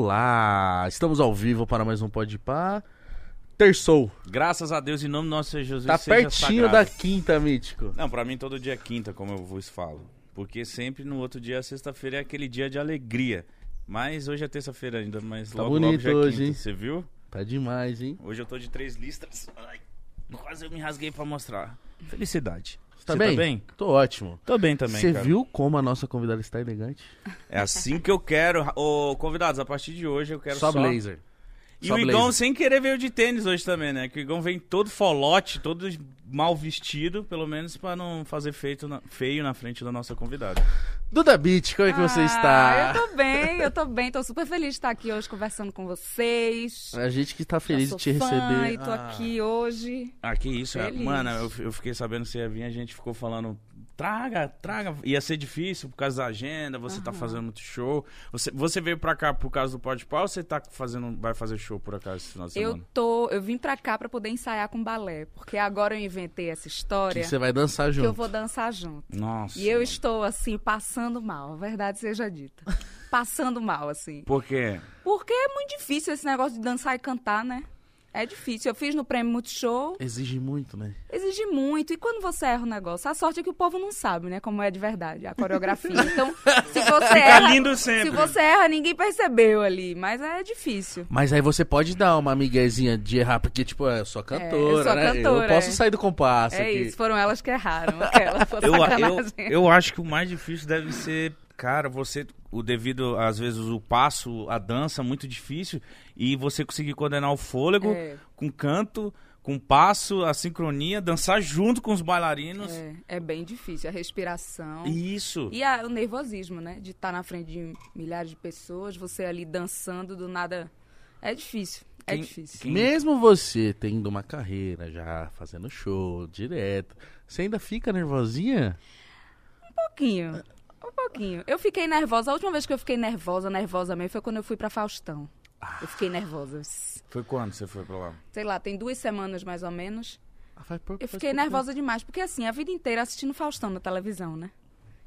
Olá, estamos ao vivo para mais um Pode Pá. Terçou. Graças a Deus, em nome do nosso Senhor Jesus. Tá pertinho sagrado. da quinta, Mítico. Não, pra mim todo dia é quinta, como eu vos falo. Porque sempre no outro dia, sexta-feira, é aquele dia de alegria. Mas hoje é terça-feira ainda, mas Tá logo, logo bonito é hoje, quinta. hein? Você viu? Tá demais, hein? Hoje eu tô de três listras. Ai, quase eu me rasguei pra mostrar. Felicidade. Tá Você bem? tá bem? Tô ótimo. Tô bem também, Você cara. viu como a nossa convidada está elegante? É assim que eu quero. Ô, convidados, a partir de hoje eu quero só só... blazer. E Só o Igão, sem querer, veio de tênis hoje também, né? Que o Igão vem todo folote, todo mal vestido, pelo menos pra não fazer feito na- feio na frente da nossa convidada. Duda Beat, como é que você Ah, está? Eu tô bem, eu tô bem, tô super feliz de estar aqui hoje conversando com vocês. A gente que tá feliz de te fã receber. E tô Ah. aqui hoje. Ah, que isso, é. Feliz. Mano, eu, eu fiquei sabendo que você ia vir, a gente ficou falando. Traga, traga. Ia ser difícil por causa da agenda, você tá fazendo muito show. Você, você veio pra cá por causa do Pode Pau ou você tá fazendo, vai fazer show por acaso esse final de semana? Eu tô, eu vim pra cá pra poder ensaiar com balé, porque agora eu inventei essa Que história você vai dançar que junto. eu vou dançar junto. Nossa. E eu mano. estou assim passando mal, a verdade seja dita. passando mal assim. Por quê? Porque é muito difícil esse negócio de dançar e cantar, né? É difícil. Eu fiz no Prêmio Multishow, Exige muito, né? exige muito. E quando você erra o negócio, a sorte é que o povo não sabe, né? Como é de verdade, a coreografia. Então, se você Fica erra. lindo sempre. Se você erra, ninguém percebeu ali. Mas é difícil. Mas aí você pode dar uma miguezinha de errar, porque, tipo, eu sou cantora, eu sou né? cantora, eu posso é. sair do compasso é aqui. isso, foram elas que erraram. Aquela eu, eu, eu acho que o mais difícil deve ser, cara, você, o devido, às vezes, o passo, a dança, muito difícil, e você conseguir coordenar o fôlego É. com canto, com passo, a sincronia, dançar junto com os bailarinos. É, é bem difícil. A respiração. Isso. E a- o nervosismo, né? De estar na frente de milhares de pessoas, você ali dançando do nada. É difícil. É Quem- difícil. quem- Mesmo você tendo uma carreira já, fazendo show direto, você ainda fica nervosinha? Um pouquinho. Um pouquinho. Eu fiquei nervosa. A última vez que eu fiquei nervosa, nervosa mesmo, foi quando eu fui pra Faustão. Eu fiquei nervosa. Foi quando você foi pra lá? Sei lá, tem duas semanas mais ou menos. Ah, faz pouco, Eu faz fiquei pouco nervosa demais, porque assim, a vida inteira assistindo Faustão na televisão, né?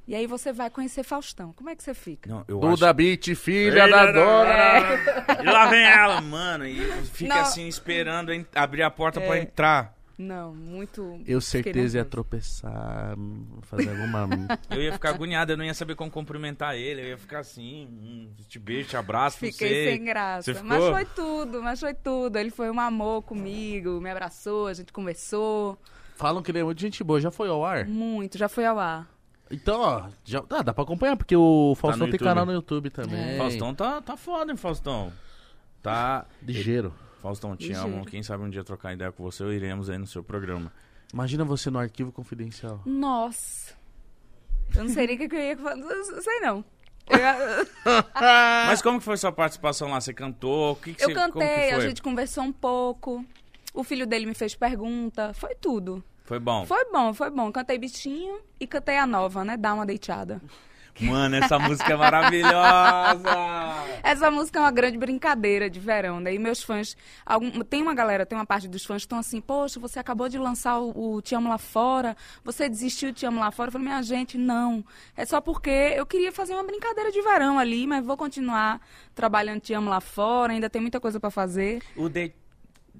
E aí você vai conhecer Faustão. Como é que você fica? Não. Duda Beat, filha da dona. E lá vem ela, mano, e fica Não. assim, esperando abrir a porta pra É. entrar. Não, muito. Eu certeza ia tropeçar, fazer alguma... Eu ia ficar agoniado, eu não ia saber como cumprimentar ele, eu ia ficar assim, hum, te beijo, te abraço, não Fiquei sei. sem graça. Você Mas ficou? foi tudo, mas foi tudo. Ele foi um amor comigo, me abraçou, a gente conversou. Falam que ele é muito gente boa, já foi ao ar? Muito, já foi ao ar. Então, ó, já, ah, dá pra acompanhar, porque o Faustão no tem YouTube. canal no YouTube também. Faustão tá, tá foda, hein, Faustão? Tá. Ligeiro. Faustão, te Ligeiro. amo. Quem sabe um dia trocar ideia com você, ou iremos aí no seu programa. Imagina você no arquivo confidencial. Nossa. Eu não sei nem o que que eu ia fazer. Não sei não. Eu, Mas como que foi sua participação lá? Você cantou? O que, que eu você, como que cantei, a gente conversou um pouco. O filho dele me fez pergunta. Foi tudo. Foi bom. Foi bom, foi bom. Cantei bichinho e cantei a nova, né? Dá uma deitada. Mano, essa música é maravilhosa! Essa música é uma grande brincadeira de verão, né? E meus fãs. algum- tem uma galera, tem uma parte dos fãs que estão assim, poxa, você acabou de lançar o, o Te Amo Lá Fora, você desistiu de Te Amo Lá Fora. Eu falei, minha gente, não. É só porque eu queria fazer uma brincadeira de verão ali, mas vou continuar trabalhando Te Amo Lá Fora, ainda tem muita coisa pra fazer. O de...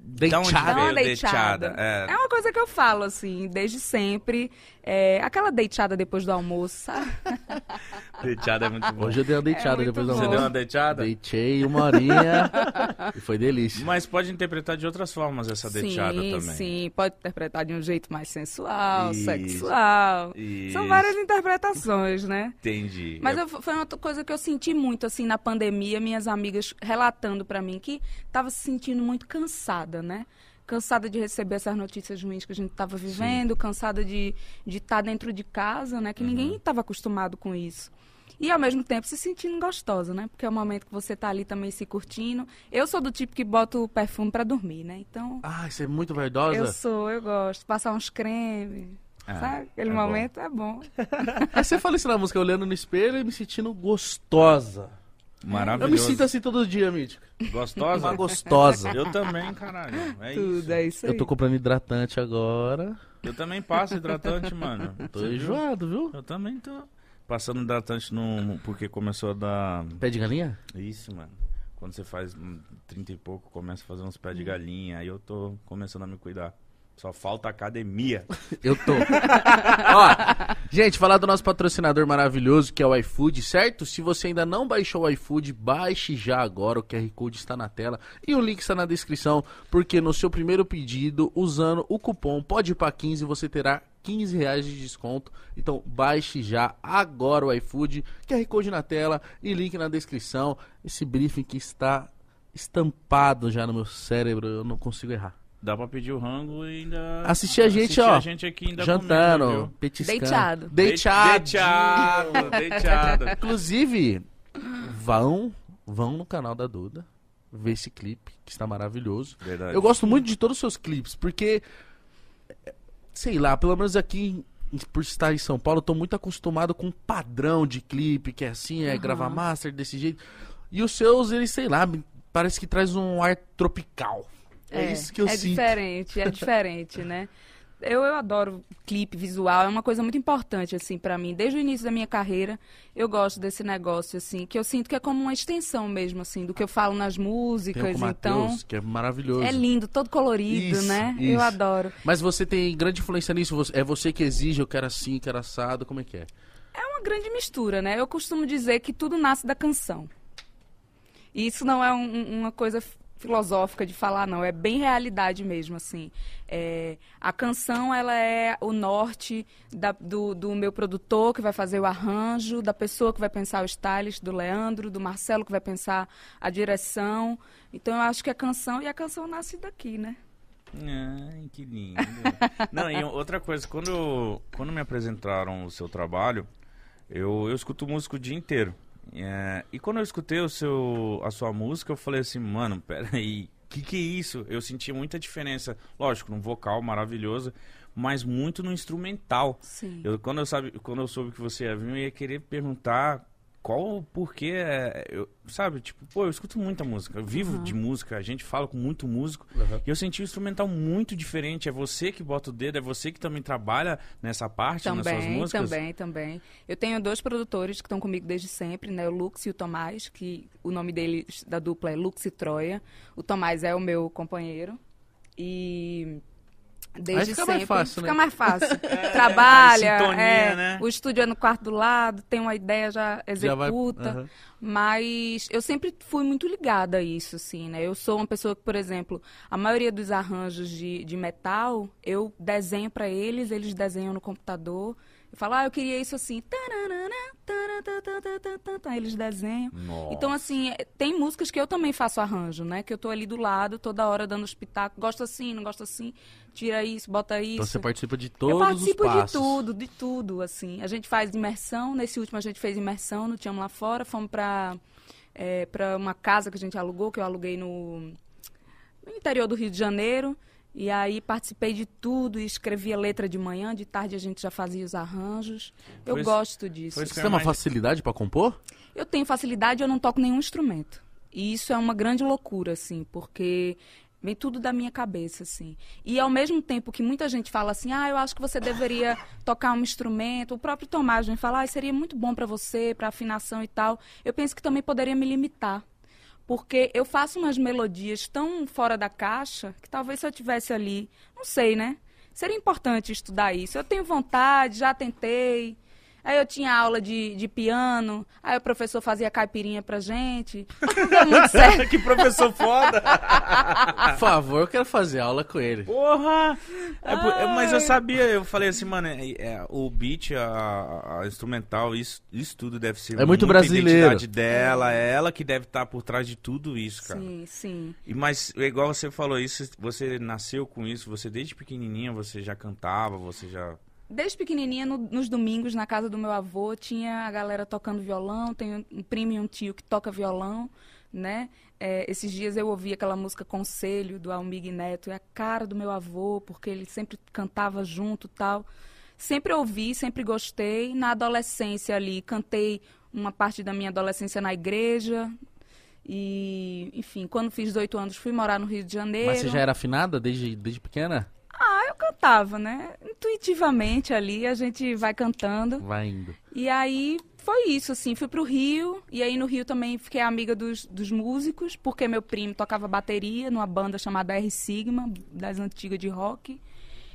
Deitada. Dá uma deitada. deitada? É. É uma coisa que eu falo, assim, desde sempre. É, aquela deitada depois do almoço, sabe? Deitada é muito bom. Hoje eu dei uma deitada É depois da Você bom. deu almoço. uma deitada? Deitei uma horinha e foi delícia. Mas pode interpretar de outras formas essa deitada sim, também. sim. Pode interpretar de um jeito mais sensual, Isso. sexual. Isso. São várias interpretações, né? Entendi. Mas É- eu- foi uma outra coisa que eu senti muito, assim, na pandemia, minhas amigas relatando pra mim que tava se sentindo muito cansada, né? Cansada de receber essas notícias ruins que a gente tava vivendo, cansada de estar dentro de casa, né? Que ninguém estava acostumado com isso. E ao mesmo tempo se sentindo gostosa, né? Porque é o momento que você tá ali também se curtindo. Eu sou do tipo que bota o perfume pra dormir, né? Então, Ah, você é muito vaidosa? eu sou, eu gosto. Passar uns cremes. Ah, sabe? Aquele é bom. momento é bom. Aí você fala isso na música, olhando no espelho e me sentindo gostosa. Maravilhoso. Eu me sinto assim todo dia, Mítico. Gostosa? Uma gostosa. Eu também, caralho. É Tudo, isso. é isso aí. Eu tô comprando hidratante agora. Eu também passo hidratante, mano. Tô Você enjoado, viu? Eu também tô passando hidratante no... porque começou a dar... Pé de galinha? Isso, mano. quando você faz hum, 30 e pouco, começa a fazer uns pés de galinha, aí eu tô começando a me cuidar. Só falta academia. Eu tô. Ó, gente, falar do nosso patrocinador maravilhoso, que é o iFood, certo? Se você ainda não baixou o iFood, baixe já agora. O QR Code está na tela e o link está na descrição, porque no seu primeiro pedido, usando o cupom PODEPA15, você terá 15 reais de desconto. Então baixe já agora o iFood, QR Code na tela e link na descrição. Esse briefing que está estampado já no meu cérebro, eu não consigo errar. Dá pra pedir o rango e ainda. Assistir a gente, assistir ó, a gente aqui ainda Jantando, comendo, petiscando. Deitado. Deitado. Deitado, deitado. Inclusive, vão, vão no canal da Duda ver esse clipe, que está maravilhoso. Verdade. Eu gosto muito de todos os seus clipes, porque, sei lá, pelo menos aqui, por estar em São Paulo, eu tô muito acostumado com um padrão de clipe, que é assim, é Aham. gravar master desse jeito. E os seus, eles, sei lá, parece que traz um ar tropical. É, isso que eu é sinto. diferente, é diferente, né? Eu, eu adoro clipe visual, é uma coisa muito importante, assim, pra mim. Desde o início da minha carreira, eu gosto desse negócio, assim, que eu sinto que é como uma extensão mesmo, assim, do que eu falo nas Tem músicas, o com o então... Matheus, que é maravilhoso. É lindo, todo colorido, Isso, né? isso. Eu adoro. Mas você tem grande influência nisso? É você que exige, eu quero assim, quero assado, como é que é? É uma grande mistura, né? Eu costumo dizer que tudo nasce da canção. E isso não é um- um- uma coisa filosófica de falar, não. É bem realidade mesmo, assim. É, a canção, ela é o norte da- do, do meu produtor, que vai fazer o arranjo, da pessoa que vai pensar o stylist, do Leandro, do Marcelo, que vai pensar a direção. Então, eu acho que a canção... E a canção nasce daqui, né? Ai, que lindo. Não, e outra coisa, quando, quando me apresentaram o seu trabalho, eu, eu escuto música o dia inteiro. É, e quando eu escutei o seu, a sua música, eu falei assim, mano, peraí, que que é isso? Eu senti muita diferença, lógico, no vocal maravilhoso, mas muito no instrumental. Sim. Eu, quando, eu sabe, quando eu soube que você ia vir, eu ia querer perguntar qual o porquê. é, Eu, sabe, tipo, pô, eu escuto muita música, eu vivo Uhum. de música, a gente fala com muito músico. E eu senti o instrumental muito diferente. É você que bota o dedo, é você que também trabalha nessa parte nas suas Também, músicas. também, também. Eu tenho dois produtores que estão comigo desde sempre, né? O Lux e o Tomás, que o nome dele da dupla é Lux e Troia. O Tomás é o meu companheiro. E desde fica mais sempre fácil, fica né? mais fácil. Trabalha, mais sintonia, é, né? o estúdio é no quarto do lado, tem uma ideia, já Já vai- executa. Mas eu sempre fui muito ligada a isso, assim, né? Eu sou uma pessoa que, por exemplo, a maioria dos arranjos de, de metal, eu desenho pra eles, eles desenham no computador. Eu falo, ah, eu queria isso assim. Eles desenham. Nossa. Então, assim, é- tem músicas que eu também faço arranjo, né? Que eu tô ali do lado, toda hora dando pitacos. Gosto assim, não gosto assim. Tira isso, bota isso. Então você participa de Eu todos participo os de passos. tudo, de tudo, assim. A gente faz imersão, nesse último a gente fez imersão no Tiamo lá fora, fomos pra, é, pra uma casa que a gente alugou, que eu aluguei no, no interior do Rio de Janeiro. E aí participei de tudo, e escrevia letra de manhã, de tarde a gente já fazia os arranjos. Eu gosto disso. foi isso Você tem uma facilidade pra compor? Eu tenho facilidade, eu não toco nenhum instrumento. E isso é uma grande loucura, assim, porque vem tudo da minha cabeça, assim. E ao mesmo tempo que muita gente fala assim, ah, eu acho que você deveria tocar um instrumento, o próprio Tomás vem falar, ah, seria muito bom para você, para afinação e tal. Eu penso que também poderia me limitar. Porque eu faço umas melodias tão fora da caixa que talvez se eu tivesse ali, não sei, né? Seria importante estudar isso. Eu tenho vontade, já tentei. Aí eu tinha aula de, de piano, aí o professor fazia caipirinha pra gente. Não deu muito certo. que professor foda! Por favor, eu quero fazer aula com ele. Porra! É é, mas eu sabia, eu falei assim, mano, é- é, o beat, a, a instrumental, isso, isso tudo deve ser É muito brasileiro. identidade dela, é ela que deve estar por trás de tudo isso, cara. Sim, sim. E, mas, igual você falou isso, você nasceu com isso, você desde pequenininha, você já cantava, você já... Desde pequenininha, no- nos domingos, na casa do meu avô, tinha a galera tocando violão. Tenho um primo e um tio que toca violão, né? É, esses dias eu ouvi aquela música Conselho, do Almig Neto. É a cara do meu avô, porque ele sempre cantava junto tal. Sempre ouvi, sempre gostei. Na adolescência ali, cantei uma parte da minha adolescência na igreja. E, enfim, quando fiz 18 anos, fui morar no Rio de Janeiro. Mas você já era afinada desde, desde pequena? Ah, eu cantava, né? Intuitivamente ali, a gente vai cantando. Vai indo. E aí foi isso, assim. Fui pro Rio, e aí no Rio também fiquei amiga dos, dos músicos, porque meu primo tocava bateria numa banda chamada R Sigma, das antigas de rock.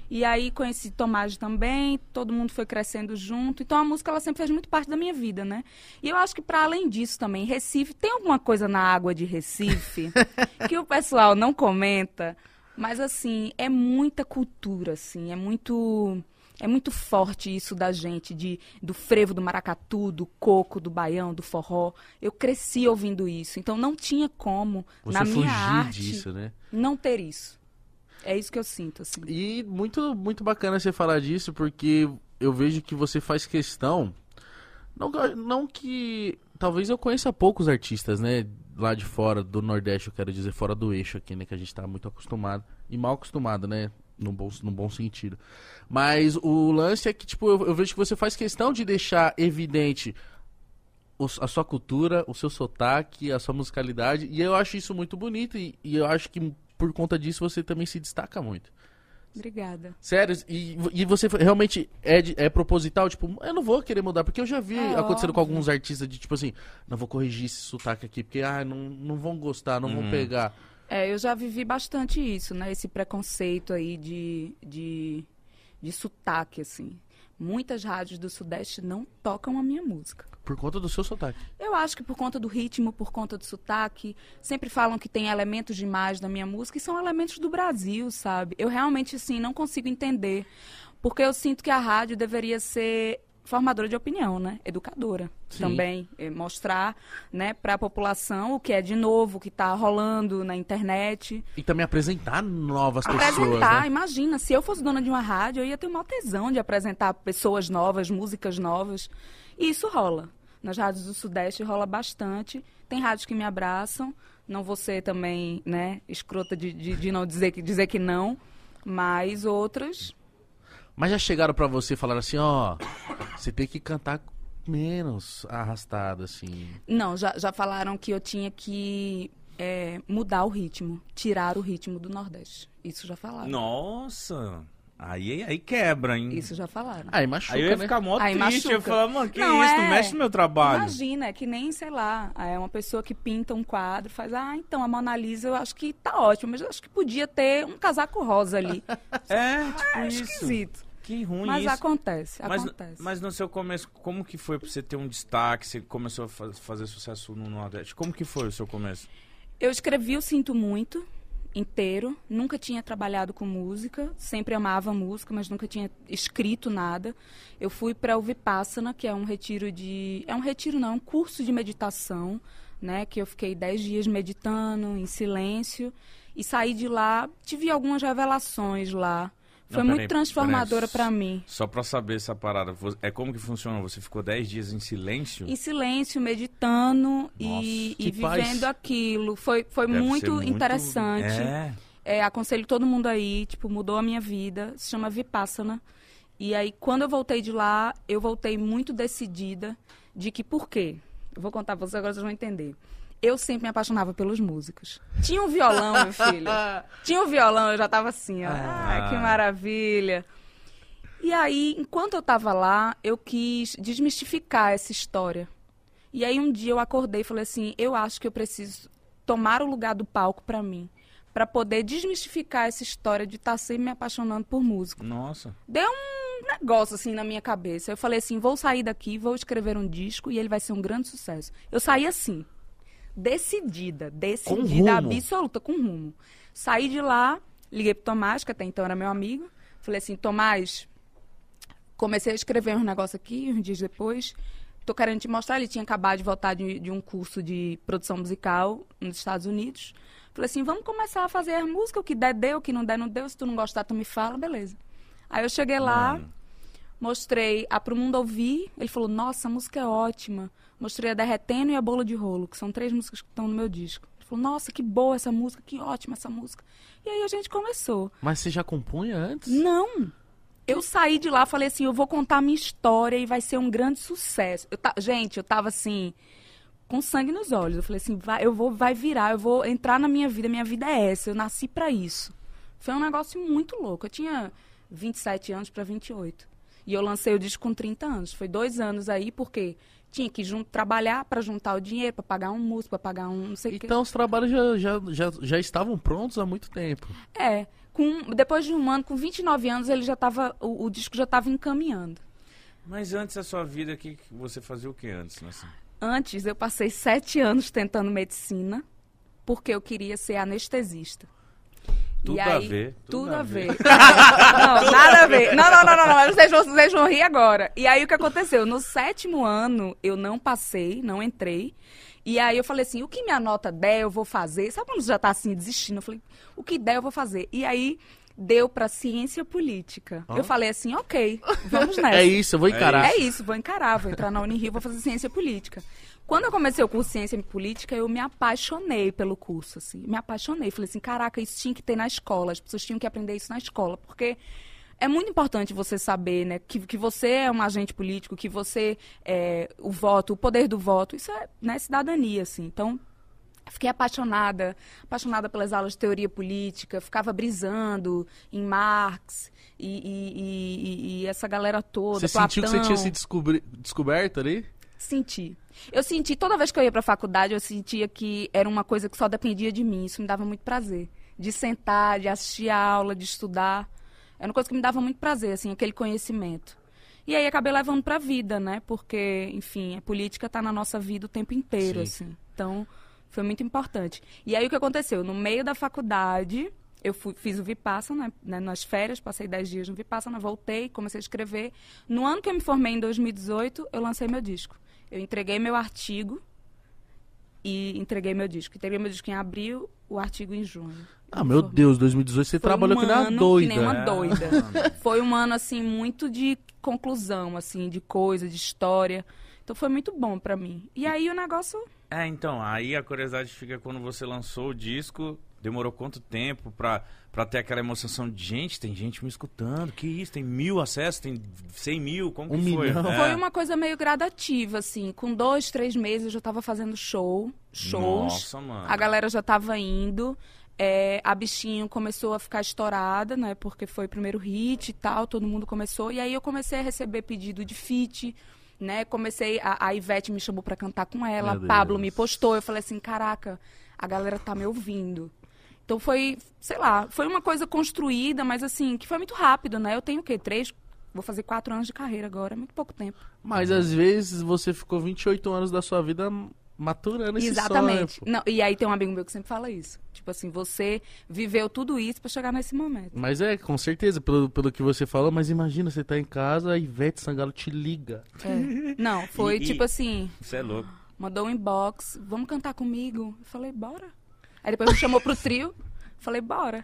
E aí conheci Tomás também, todo mundo foi crescendo junto. Então a música ela sempre fez muito parte da minha vida, né? E eu acho que para além disso também, Recife, tem alguma coisa na água de Recife que o pessoal não comenta, mas assim, é muita cultura, assim, é muito é muito forte isso da gente, de, do frevo do maracatu, do coco, do baião, do forró. Eu cresci ouvindo isso. Então não tinha como, Você na minha fugir arte, disso, né? não ter isso. É isso que eu sinto, assim. E muito, muito bacana você falar disso, porque eu vejo que você faz questão. Não, não que. Talvez eu conheça poucos artistas, né? Lá de fora, do Nordeste, eu quero dizer, fora do eixo aqui, né? Que a gente tá muito acostumado. E mal acostumado, né? No bom, no bom sentido. Mas o lance é que, tipo, eu, eu vejo que você faz questão de deixar evidente a sua cultura, o seu sotaque, a sua musicalidade. E eu acho isso muito bonito. E, e eu acho que por conta disso você também se destaca muito. Obrigada. Sério, e, e você realmente é, de- é proposital? Tipo, eu não vou querer mudar, porque eu já vi É acontecendo com óbvio. alguns artistas de tipo assim, não vou corrigir esse sotaque aqui, porque ah, não, não vão gostar, não vão Uhum. pegar. É, eu já vivi bastante isso, né? Esse preconceito aí de, de, de sotaque, assim. Muitas rádios do Sudeste não tocam a minha música. Por conta do seu sotaque. Eu acho que por conta do ritmo, por conta do sotaque, sempre falam que tem elementos demais na minha música e são elementos do Brasil, sabe? Eu realmente, assim, não consigo entender. Porque eu sinto que a rádio deveria ser formadora de opinião, né? Educadora Sim. também. É, mostrar, né, para a população o que é de novo, o que está rolando na internet. E também apresentar novas pessoas. Apresentar, Né? imagina, se eu fosse dona de uma rádio, eu ia ter uma tesão de apresentar pessoas novas, músicas novas. E isso rola. Nas rádios do Sudeste rola bastante. Tem rádios que me abraçam. Não vou ser também, né, escrota de, de, de não dizer que, dizer que não. Mas outras. Mas já chegaram pra você e falaram assim, ó, você tem que cantar menos arrastado, assim. Não, já, já falaram que eu tinha que é, mudar o ritmo, tirar o ritmo do Nordeste. Isso já falaram. Nossa! Aí, aí quebra, hein? Isso já falaram. Aí machuca, Aí eu ia né? ficar mó Aí triste. Eu ia machuca. falar, mano, que Não, isso? Não é. mexe no meu trabalho. Imagina, é que nem, sei lá, é uma pessoa que pinta um quadro, faz, ah, então a Mona Lisa eu acho que tá ótimo, mas eu acho que podia ter um casaco rosa ali. É, tipo É isso. esquisito. Que ruim Mas isso. acontece, Mas, acontece. mas no seu começo, como que foi pra você ter um destaque? Você começou a fa- fazer sucesso no Nordeste? Como que foi o seu começo? Eu escrevi o Sinto Muito inteiro, nunca tinha trabalhado com música, sempre amava música, mas nunca tinha escrito nada. Eu fui para o Vipassana, que é um retiro de, é um retiro não, é um curso de meditação, né, que eu fiquei dez dias meditando em silêncio e saí de lá, tive algumas revelações lá. Foi Não, muito peraí, transformadora para mim. Só pra saber essa parada, é como que funciona? Você ficou 10 dias em silêncio? Em silêncio, meditando e, Nossa, e paz. vivendo aquilo. Foi, foi ser muito, interessante. É. É, aconselho todo mundo aí, tipo, mudou a minha vida. Se chama Vipassana. E aí, quando eu voltei de lá, eu voltei muito decidida de que por quê? Eu vou contar pra vocês, agora vocês vão entender. Eu sempre me apaixonava pelos músicos. Tinha um violão, meu filho. Tinha um violão, eu já tava assim, ó. Ah, que maravilha. E aí, enquanto eu tava lá, eu quis desmistificar essa história. E aí um dia eu acordei e falei assim, eu acho que eu preciso tomar o lugar do palco pra mim, Pra poder desmistificar essa história de estar sempre me apaixonando por música. Nossa. Deu um negócio assim na minha cabeça. Eu falei assim, vou sair daqui, vou escrever um disco e ele vai ser um grande sucesso. Eu saí assim, decidida, decidida, rumo. absoluta, com rumo. Saí de lá, liguei pro Tomás, que até então era meu amigo. Falei assim, Tomás, comecei a escrever uns negócios aqui, uns dias depois. Tô querendo te mostrar. Ele tinha acabado de voltar de, de um curso de produção musical nos Estados Unidos. Falei assim, vamos começar a fazer as músicas. O que der, deu. O que não der, não deu. Se tu não gostar, tu me fala. Beleza. Aí eu cheguei lá, Mano. mostrei a Pro Mundo Ouvir. Ele falou, nossa, a música é ótima. Mostrei a Derretendo e a Bola de Rolo, que são três músicas que estão no meu disco. Ele falou, nossa, que boa essa música, que ótima essa música. E aí a gente começou. Mas você já compunha antes? Não. Eu saí de lá, falei assim, eu vou contar minha história e vai ser um grande sucesso. Eu ta- Gente, eu tava assim, com sangue nos olhos. Eu falei assim, vai, eu vou, vai virar, eu vou entrar na minha vida, minha vida é essa, eu nasci pra isso. Foi um negócio muito louco. Eu tinha 27 anos pra 28. E eu lancei o disco com 30 anos. Foi dois anos aí, porque tinha que jun- trabalhar para juntar o dinheiro, para pagar um músico, para pagar um não sei o quê. Então os trabalhos já, já, já, já estavam prontos há muito tempo. É, com, depois de um ano, com 29 anos, ele já tava, o, o disco já estava encaminhando. Mas antes da sua vida, que que você fazia o que antes? né? Antes, eu passei sete anos tentando medicina, porque eu queria ser anestesista. Tudo E a aí- ver, tudo Tudo a ver. ver. não, nada a ver. Não, não, não, não, não. Vocês, vão, vocês vão rir agora. E aí o que aconteceu? No sétimo ano, eu não passei, não entrei. E aí eu falei assim, o que minha nota der, eu vou fazer. Sabe quando você já tá assim, desistindo? Eu falei, o que der, eu vou fazer. E aí deu pra ciência política. Eu falei assim, ok, vamos nessa. É isso, eu vou encarar. É isso, vou encarar, vou entrar na Unirio, vou fazer ciência política. Quando eu comecei o curso ciência política, eu me apaixonei pelo curso, assim, me apaixonei. Falei assim, caraca, isso tinha que ter na escola, as pessoas tinham que aprender isso na escola, porque é muito importante você saber, né, que, que você é um agente político, que você, é, o voto, o poder do voto, isso é, né, cidadania, assim. Então, Fiquei apaixonada, apaixonada pelas aulas de teoria política, ficava brisando em Marx e, e- e- e- e essa galera toda. Você sentiu que você Platão. tinha se descobri- descoberto ali? Senti. Eu senti, toda vez que eu ia pra faculdade, eu sentia que era uma coisa que só dependia de mim. Isso me dava muito prazer. De sentar, de assistir a aula, de estudar. Era uma coisa que me dava muito prazer, assim, aquele conhecimento. E aí acabei levando pra vida, né? Porque, enfim, a política tá na nossa vida o tempo inteiro, Sim. assim. Então, foi muito importante. E aí o que aconteceu? No meio da faculdade, eu fui- fiz o Vipassana, né, nas férias, passei 10 dias no Vipassana, voltei, comecei a escrever. No ano que eu me formei, em 2018, eu lancei meu disco. Eu entreguei meu artigo e entreguei meu disco. Entreguei meu disco em abril, o artigo em junho. Ah, Eu me meu formei. Deus, 2018 você Foi trabalhou um que nem doida. Que nem uma É, doida. mano. Foi um ano, assim, muito de conclusão, assim, de coisa, de história. Então foi muito bom pra mim. E aí o negócio É, então, aí a curiosidade fica quando você lançou o disco, demorou quanto tempo pra, pra ter aquela emoção de gente, tem gente me escutando, que isso, tem mil acessos, tem cem mil, como Um que foi? milhão. É. Foi uma coisa meio gradativa, assim. Com dois, três meses eu já tava fazendo show, shows. Nossa, mano. A galera já tava indo. É, a bichinho começou a ficar estourada, né? Porque foi o primeiro hit e tal, todo mundo começou. E aí eu comecei a receber pedido de feat, né? Comecei, a, a Ivete me chamou pra cantar com ela, Pablo me postou. Eu falei assim, caraca, a galera tá me ouvindo. Então foi, sei lá, foi uma coisa construída, mas assim, que foi muito rápido, né? Eu tenho o quê? Três, vou fazer quatro anos de carreira agora, é muito pouco tempo. Mas às vezes você ficou 28 anos da sua vida maturando esse Exatamente. sonho. Não, e aí tem um amigo meu que sempre fala isso. Tipo assim, você viveu tudo isso pra chegar nesse momento. Mas é, com certeza, pelo, pelo que você falou, mas imagina, você tá em casa, a Ivete Sangalo te liga. É. Não, foi E- e- tipo assim, Você é louco. mandou um inbox, vamos cantar comigo? Eu falei, bora. Aí depois me chamou pro trio, falei, bora.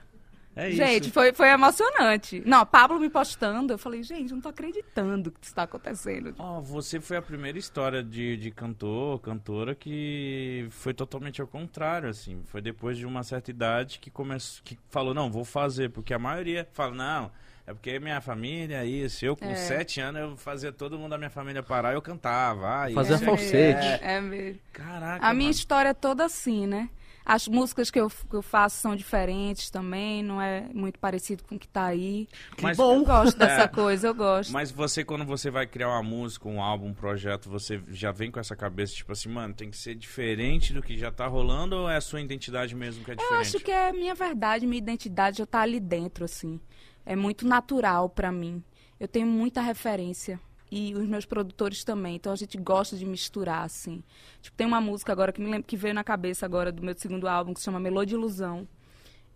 É isso. Gente, foi, foi emocionante. Não, Pablo me postando, eu falei, gente, não tô acreditando que isso tá acontecendo. Ó, você foi a primeira história de, de cantor, cantora que foi totalmente ao contrário, assim. Foi depois de uma certa idade que começou, que falou, não, vou fazer, porque a maioria fala, não, é porque minha família, isso. Eu com É. sete anos, eu fazia todo mundo da minha família parar, eu cantava. Ah, Fazia isso, falsete. É, é mesmo. Caraca, A minha mano. história é toda assim, né? As músicas que eu, que eu faço são diferentes também, não é muito parecido com o que tá aí. Que Mas- bom. Eu gosto dessa É. coisa, eu gosto. Mas você, quando você vai criar uma música, um álbum, um projeto, você já vem com essa cabeça, tipo assim, mano, tem que ser diferente do que já tá rolando ou é a sua identidade mesmo que é Eu diferente? acho que é minha verdade, minha identidade já tá ali dentro, assim. É muito natural pra mim. Eu tenho muita referência. E os meus produtores também. Então a gente gosta de misturar, assim. Tipo, tem uma música agora que me lembro que veio na cabeça agora do meu segundo álbum, que se chama Melodia Ilusão.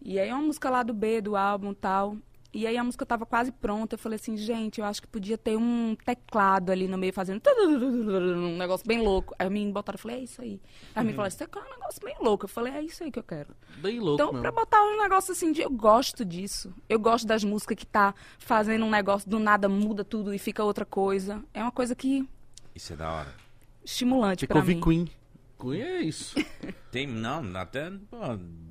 E aí é uma música lá do B do álbum tal. E aí a música tava quase pronta. Eu falei assim, gente, eu acho que podia ter um teclado ali no meio fazendo um negócio bem louco. Aí me botaram, eu falei, é isso aí. Aí me falaram, isso é um negócio bem louco. Eu falei, é isso aí que eu quero. Bem louco Então, mesmo. pra botar um negócio assim, de, eu gosto disso. Eu gosto das músicas que tá fazendo um negócio do nada, muda tudo e fica outra coisa. É uma coisa que Isso é da hora. estimulante que pra mim. Queen. Queen é isso. Tem, não, até pô,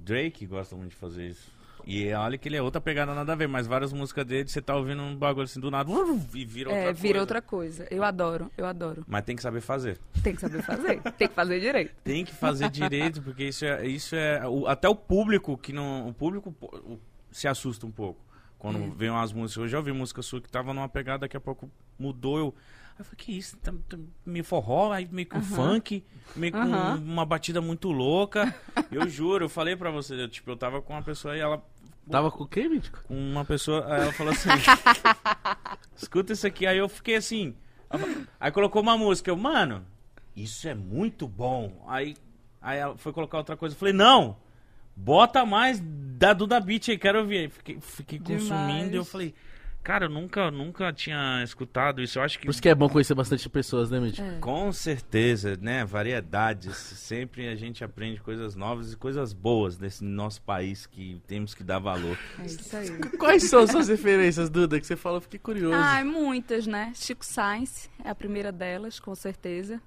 Drake gosta muito de fazer isso. E olha que ele é outra pegada nada a ver, mas várias músicas dele, você tá ouvindo um bagulho assim do nada e vira outra É, coisa. vira outra coisa. Eu adoro, eu adoro. Mas tem que saber fazer. Tem que saber fazer. Tem que fazer direito. Tem que fazer direito, porque isso é. Isso é o- até o público que não. O público o- se assusta um pouco. Quando É. vem umas músicas, eu já ouvi música sua que tava numa pegada, daqui a pouco mudou. Eu, aí eu falei, que isso? Tá, tá meio forró, aí meio com funk, meio com uma batida muito louca. Eu juro, eu falei pra você, eu, tipo, eu tava com uma pessoa e ela Tava com o quê, Mítico? com uma pessoa, aí ela falou assim: Escuta isso aqui. Aí eu fiquei assim. Aí colocou uma música, eu, mano, isso é muito bom. Aí, aí ela foi colocar outra coisa. Eu falei, não, bota mais da Duda Beat aí, quero ouvir. Aí fiquei, fiquei consumindo e eu falei, cara, eu nunca, nunca tinha escutado isso. Eu acho que. Por isso que é bom conhecer bastante pessoas, né, Mítico? É. Com certeza, né? Variedades. Sempre a gente aprende coisas novas e coisas boas desse nosso país que temos que dar valor. É isso aí. Quais são as suas referências, Duda, que você falou? Fiquei curioso. Ah, muitas, né? Chico Sainz é a primeira delas, com certeza.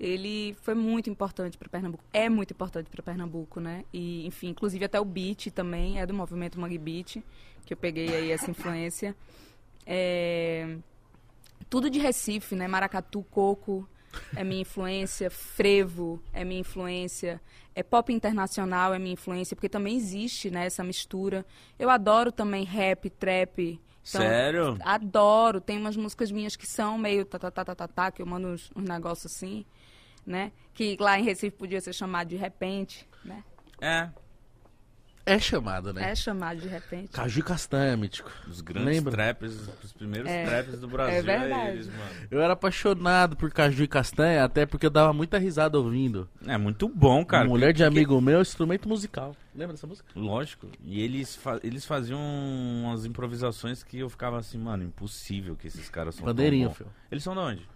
Ele foi muito importante para Pernambuco. É muito importante para Pernambuco, né? E, enfim, inclusive até o beat também é do movimento Mangue Beat, que eu peguei aí essa influência. É, Tudo de Recife, né? Maracatu, Coco é minha influência, Frevo é minha influência, é pop internacional é minha influência, porque também existe, né, essa mistura. Eu adoro também rap, trap. Então, Sério? Adoro. Tem umas músicas minhas que são meio tá, tá, tá, tá, tá, tá, que eu mando uns, uns negócios assim, né? Que lá em Recife podia ser chamado de repente, né? É. É chamado, né? É chamado de repente. Caju e castanha, Mítico. Os grandes Lembra? trappers, os primeiros É. trappers do Brasil É verdade. é eles, mano. Eu era apaixonado por caju e castanha, até porque eu dava muita risada ouvindo. É muito bom, cara. Mulher de amigo meu, instrumento musical. Lembra dessa música? Lógico. E eles, fa- eles faziam umas improvisações que eu ficava assim, mano, impossível que esses caras são tão Bandeirinho, bons. filho. Eles são de onde?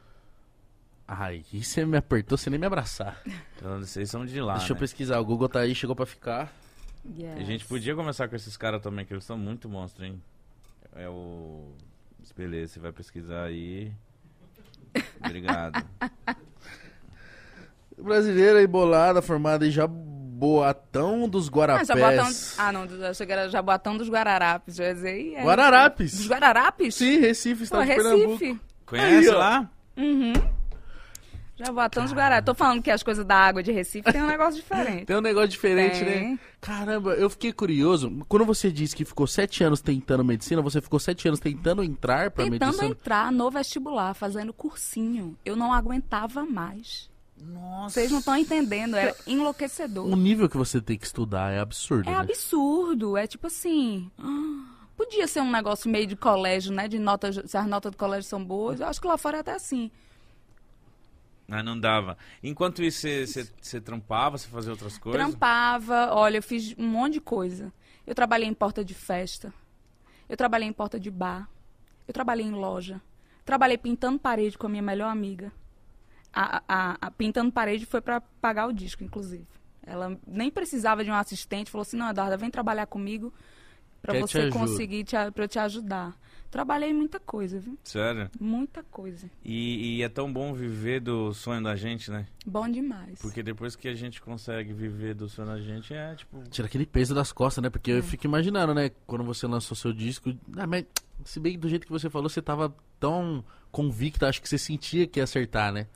Ai, e você me apertou sem nem me abraçar. Então, Vocês são de lá, Deixa eu né? pesquisar, o Google tá aí, chegou pra ficar. Yes. A gente podia conversar com esses caras também, que eles são muito monstros, hein? É o... Beleza, você vai pesquisar aí. Obrigado. Brasileira e bolada, formada em Jaboatão dos Ah, Guarapés. Jaboatão... ah, não, eu achei que era Jaboatão dos Guararapes. Eu ia dizer, é- Guararapes. Dos Guararapes? Sim, Recife, Pô, estado de Pernambuco. Recife. Conhece Aí, lá? Uhum. Jaboatão dos Guararapes. Tô falando que as coisas da água de Recife tem um negócio diferente. Tem um negócio diferente, Tem. né? Caramba, eu fiquei curioso. Quando você disse que ficou sete anos tentando medicina, você ficou sete anos tentando entrar pra Tentando medicina? entrar no vestibular, fazendo cursinho. Eu não aguentava mais. Nossa. Vocês não estão entendendo, é enlouquecedor. O nível que você tem que estudar é absurdo, É né? absurdo, é tipo assim. ah, Podia ser um negócio meio de colégio, né? De notas, se as notas do colégio são boas, eu acho que lá fora é até assim. Mas não dava. Enquanto isso, você- você você trampava, você fazia outras coisas? Trampava, olha, eu fiz um monte de coisa. Eu trabalhei em porta de festa. Eu trabalhei em porta de bar. Eu trabalhei em loja. Trabalhei pintando parede com a minha melhor amiga. A, a- a- pintando parede foi para pagar o disco, inclusive. Ela nem precisava de um assistente. Falou assim: não, Eduarda, vem trabalhar comigo para você ajudo." conseguir, te, para eu te ajudar. Trabalhei muita coisa, viu? Sério? Muita coisa. E, e é tão bom viver do sonho da gente, né? Bom demais. Porque depois que a gente consegue viver do sonho da gente, é tipo... Tira aquele peso das costas, né? Porque É. eu fico imaginando, né? Quando você lançou seu disco. Ah, mas se bem que do jeito que você falou, você tava tão convicta, acho que você sentia que ia acertar, né?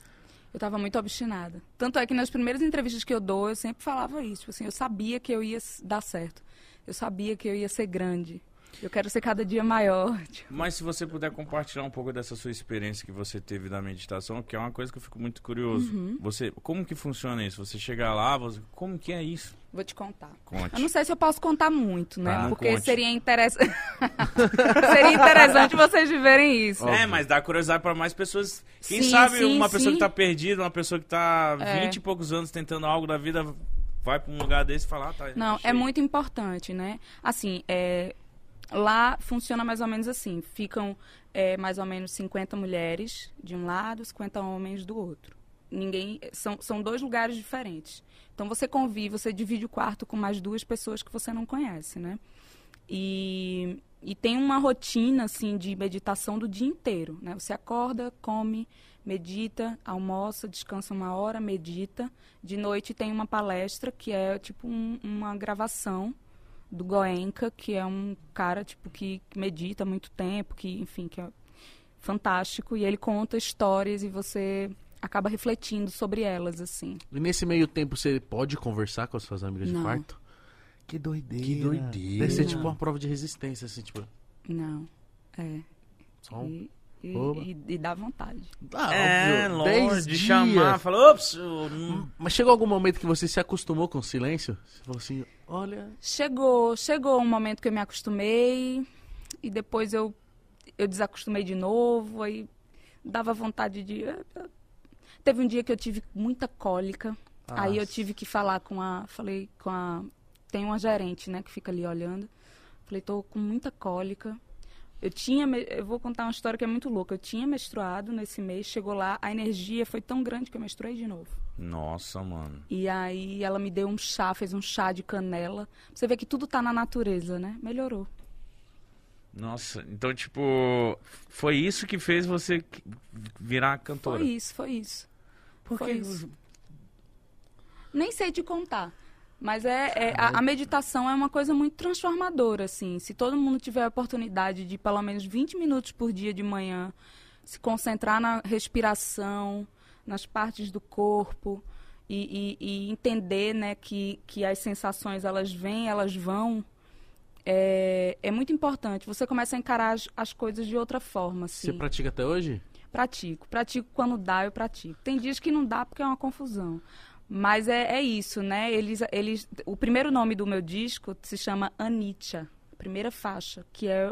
Eu tava muito obstinada. Tanto é que nas primeiras entrevistas que eu dou, eu sempre falava isso. Tipo assim, eu sabia que eu ia dar certo. Eu sabia que eu ia ser grande. Eu quero ser cada dia maior. Tipo, Mas se você puder compartilhar um pouco dessa sua experiência que você teve da meditação, que é uma coisa que eu fico muito curioso. Uhum. Você, como que funciona isso? Você chega lá, você, como que é isso? Vou te contar. Conte. Eu não sei se eu posso contar muito, né? Tá, Porque conte. seria interessante. seria interessante vocês viverem isso. É, mas dá curiosidade pra mais pessoas. Quem Sim, sabe sim, uma pessoa sim. que tá perdida, uma pessoa que tá É. 20 e poucos anos tentando algo da vida, vai pra um lugar desse e fala, ah, tá. Não, achei. é muito importante, né? Assim, é, lá funciona mais ou menos assim. Ficam é, mais ou menos 50 mulheres de um lado, 50 homens do outro. Ninguém são, são dois lugares diferentes. Então você convive, você divide o quarto com mais duas pessoas que você não conhece, né? E, e tem uma rotina assim de meditação do dia inteiro, né? Você acorda, come, medita, almoça, descansa uma hora, medita. De noite tem uma palestra que é tipo um- uma gravação do Goenka, que é um cara tipo que medita muito tempo, que enfim, que é fantástico e ele conta histórias e você acaba refletindo sobre elas assim. E nesse meio tempo você pode conversar com as suas amigas de Não. quarto? Que doideira. Que doideira. Deve ser tipo uma prova de resistência, assim, tipo. Não. É. Só um... E, e, e- e dá vontade. Ah, É, óbvio, longe dez de dias. chamar, falou, ops, eu não- Mas chegou algum momento que você se acostumou com o silêncio? Você falou assim, olha... Chegou, chegou um momento que eu me acostumei e depois eu, eu desacostumei de novo, aí dava vontade de. Teve um dia que eu tive muita cólica, aí eu Nossa. tive que falar com a. Falei com a. Tem uma gerente, né, que fica ali olhando. Falei, tô com muita cólica. Eu tinha, eu vou contar uma história que é muito louca. Eu tinha menstruado nesse mês, chegou lá, a energia foi tão grande que eu menstruei de novo. Nossa, mano. E aí ela me deu um chá, fez um chá de canela. Você vê que tudo tá na natureza, né? Melhorou. Nossa, então, tipo, foi isso que fez você virar cantora? Foi isso, foi isso. Por foi que- isso. Nem sei te contar. Mas é, é- a, a meditação é uma coisa muito transformadora, assim. Se todo mundo tiver a oportunidade de pelo menos 20 minutos por dia de manhã se concentrar na respiração, nas partes do corpo e, e- e entender, né, que, que as sensações elas vêm, elas vão, é, é muito importante. Você começa a encarar as, as coisas de outra forma, assim. Você pratica até hoje? Pratico. Pratico quando dá, eu pratico. Tem dias que não dá porque é uma confusão. Mas é, é isso, né? Eles, eles, o primeiro nome do meu disco se chama Anitia, a primeira faixa, que é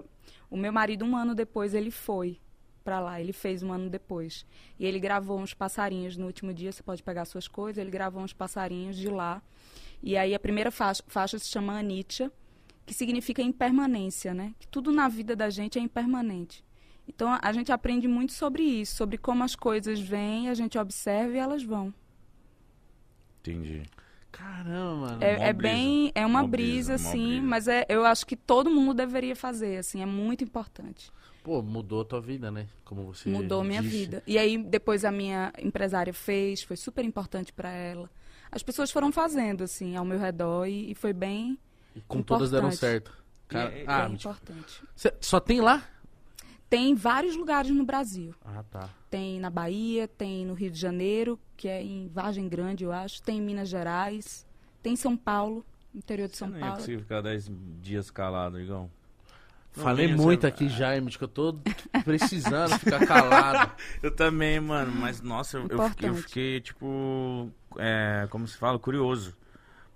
o meu marido um ano depois ele foi pra lá, ele fez um ano depois. E ele gravou uns passarinhos no último dia, você pode pegar suas coisas, ele gravou uns passarinhos de lá. E aí a primeira faixa, faixa se chama Anitia, que significa impermanência, né? Que tudo na vida da gente é impermanente. Então a gente aprende muito sobre isso, sobre como as coisas vêm, a gente observa e elas vão. Entendi. Caramba, mano. É, é bem, é uma Mó brisa, brisa, assim, brisa. mas é, eu acho que todo mundo deveria fazer, assim, é muito importante. Pô, mudou a tua vida, né? Como você Mudou minha disse. vida. E aí depois a minha empresária fez, foi super importante para ela. As pessoas foram fazendo, assim, ao meu redor e, e foi bem, E com todas deram Importante. certo. Cara, e- ah, mentira. importante. Cê só tem lá? Tem vários lugares no Brasil. Ah, tá. Tem na Bahia, tem no Rio de Janeiro, que é em Vargem Grande, eu acho. Tem em Minas Gerais, tem em São Paulo, interior de São não ia Paulo. conseguir ficar 10 dias calado, Igão. Não Falei muito você- aqui já, Emílio, que eu tô precisando ficar calado. Eu também, mano, mas nossa, eu, eu fiquei, eu fiquei, tipo, é, como se fala, curioso.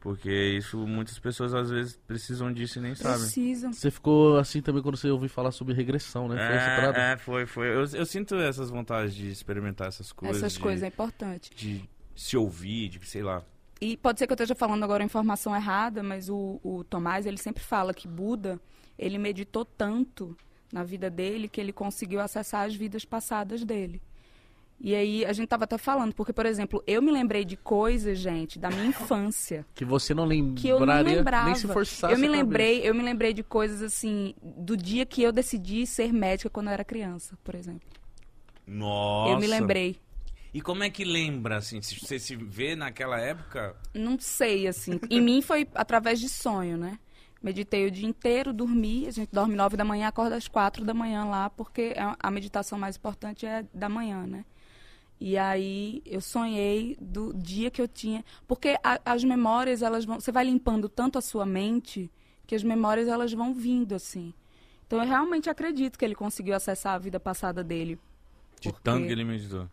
Porque isso, muitas pessoas às vezes precisam disso e nem sabem. Precisam. Você ficou assim também quando você ouviu falar sobre regressão, né? Foi essa parada? É, é, foi, foi. Eu, eu sinto essas vontades de experimentar essas coisas. Essas de, coisas é importante. De se ouvir, de sei lá. E pode ser que eu esteja falando agora a informação errada, mas o, o Tomás, ele sempre fala que Buda, ele meditou tanto na vida dele que ele conseguiu acessar as vidas passadas dele. E aí a gente tava até falando, porque, por exemplo, eu me lembrei de coisas, gente, da minha infância. Que você não lembraria que eu não lembrava. nem se forçasse eu me cabeça. lembrei, eu me lembrei de coisas assim, do dia que eu decidi ser médica quando eu era criança, por exemplo. Nossa. Eu me lembrei. E como é que lembra, assim? Se você se vê naquela época. Não sei, assim. em mim foi através de sonho, né? Meditei o dia inteiro, dormi. A gente dorme nove da manhã, acorda às quatro da manhã lá, porque é a meditação mais importante é da manhã, né? E aí eu sonhei do dia que eu tinha, porque a- as memórias elas vão, você vai limpando tanto a sua mente que as memórias elas vão vindo assim. Então eu realmente acredito que ele conseguiu acessar a vida passada dele. De Porque- tanto que ele meditou.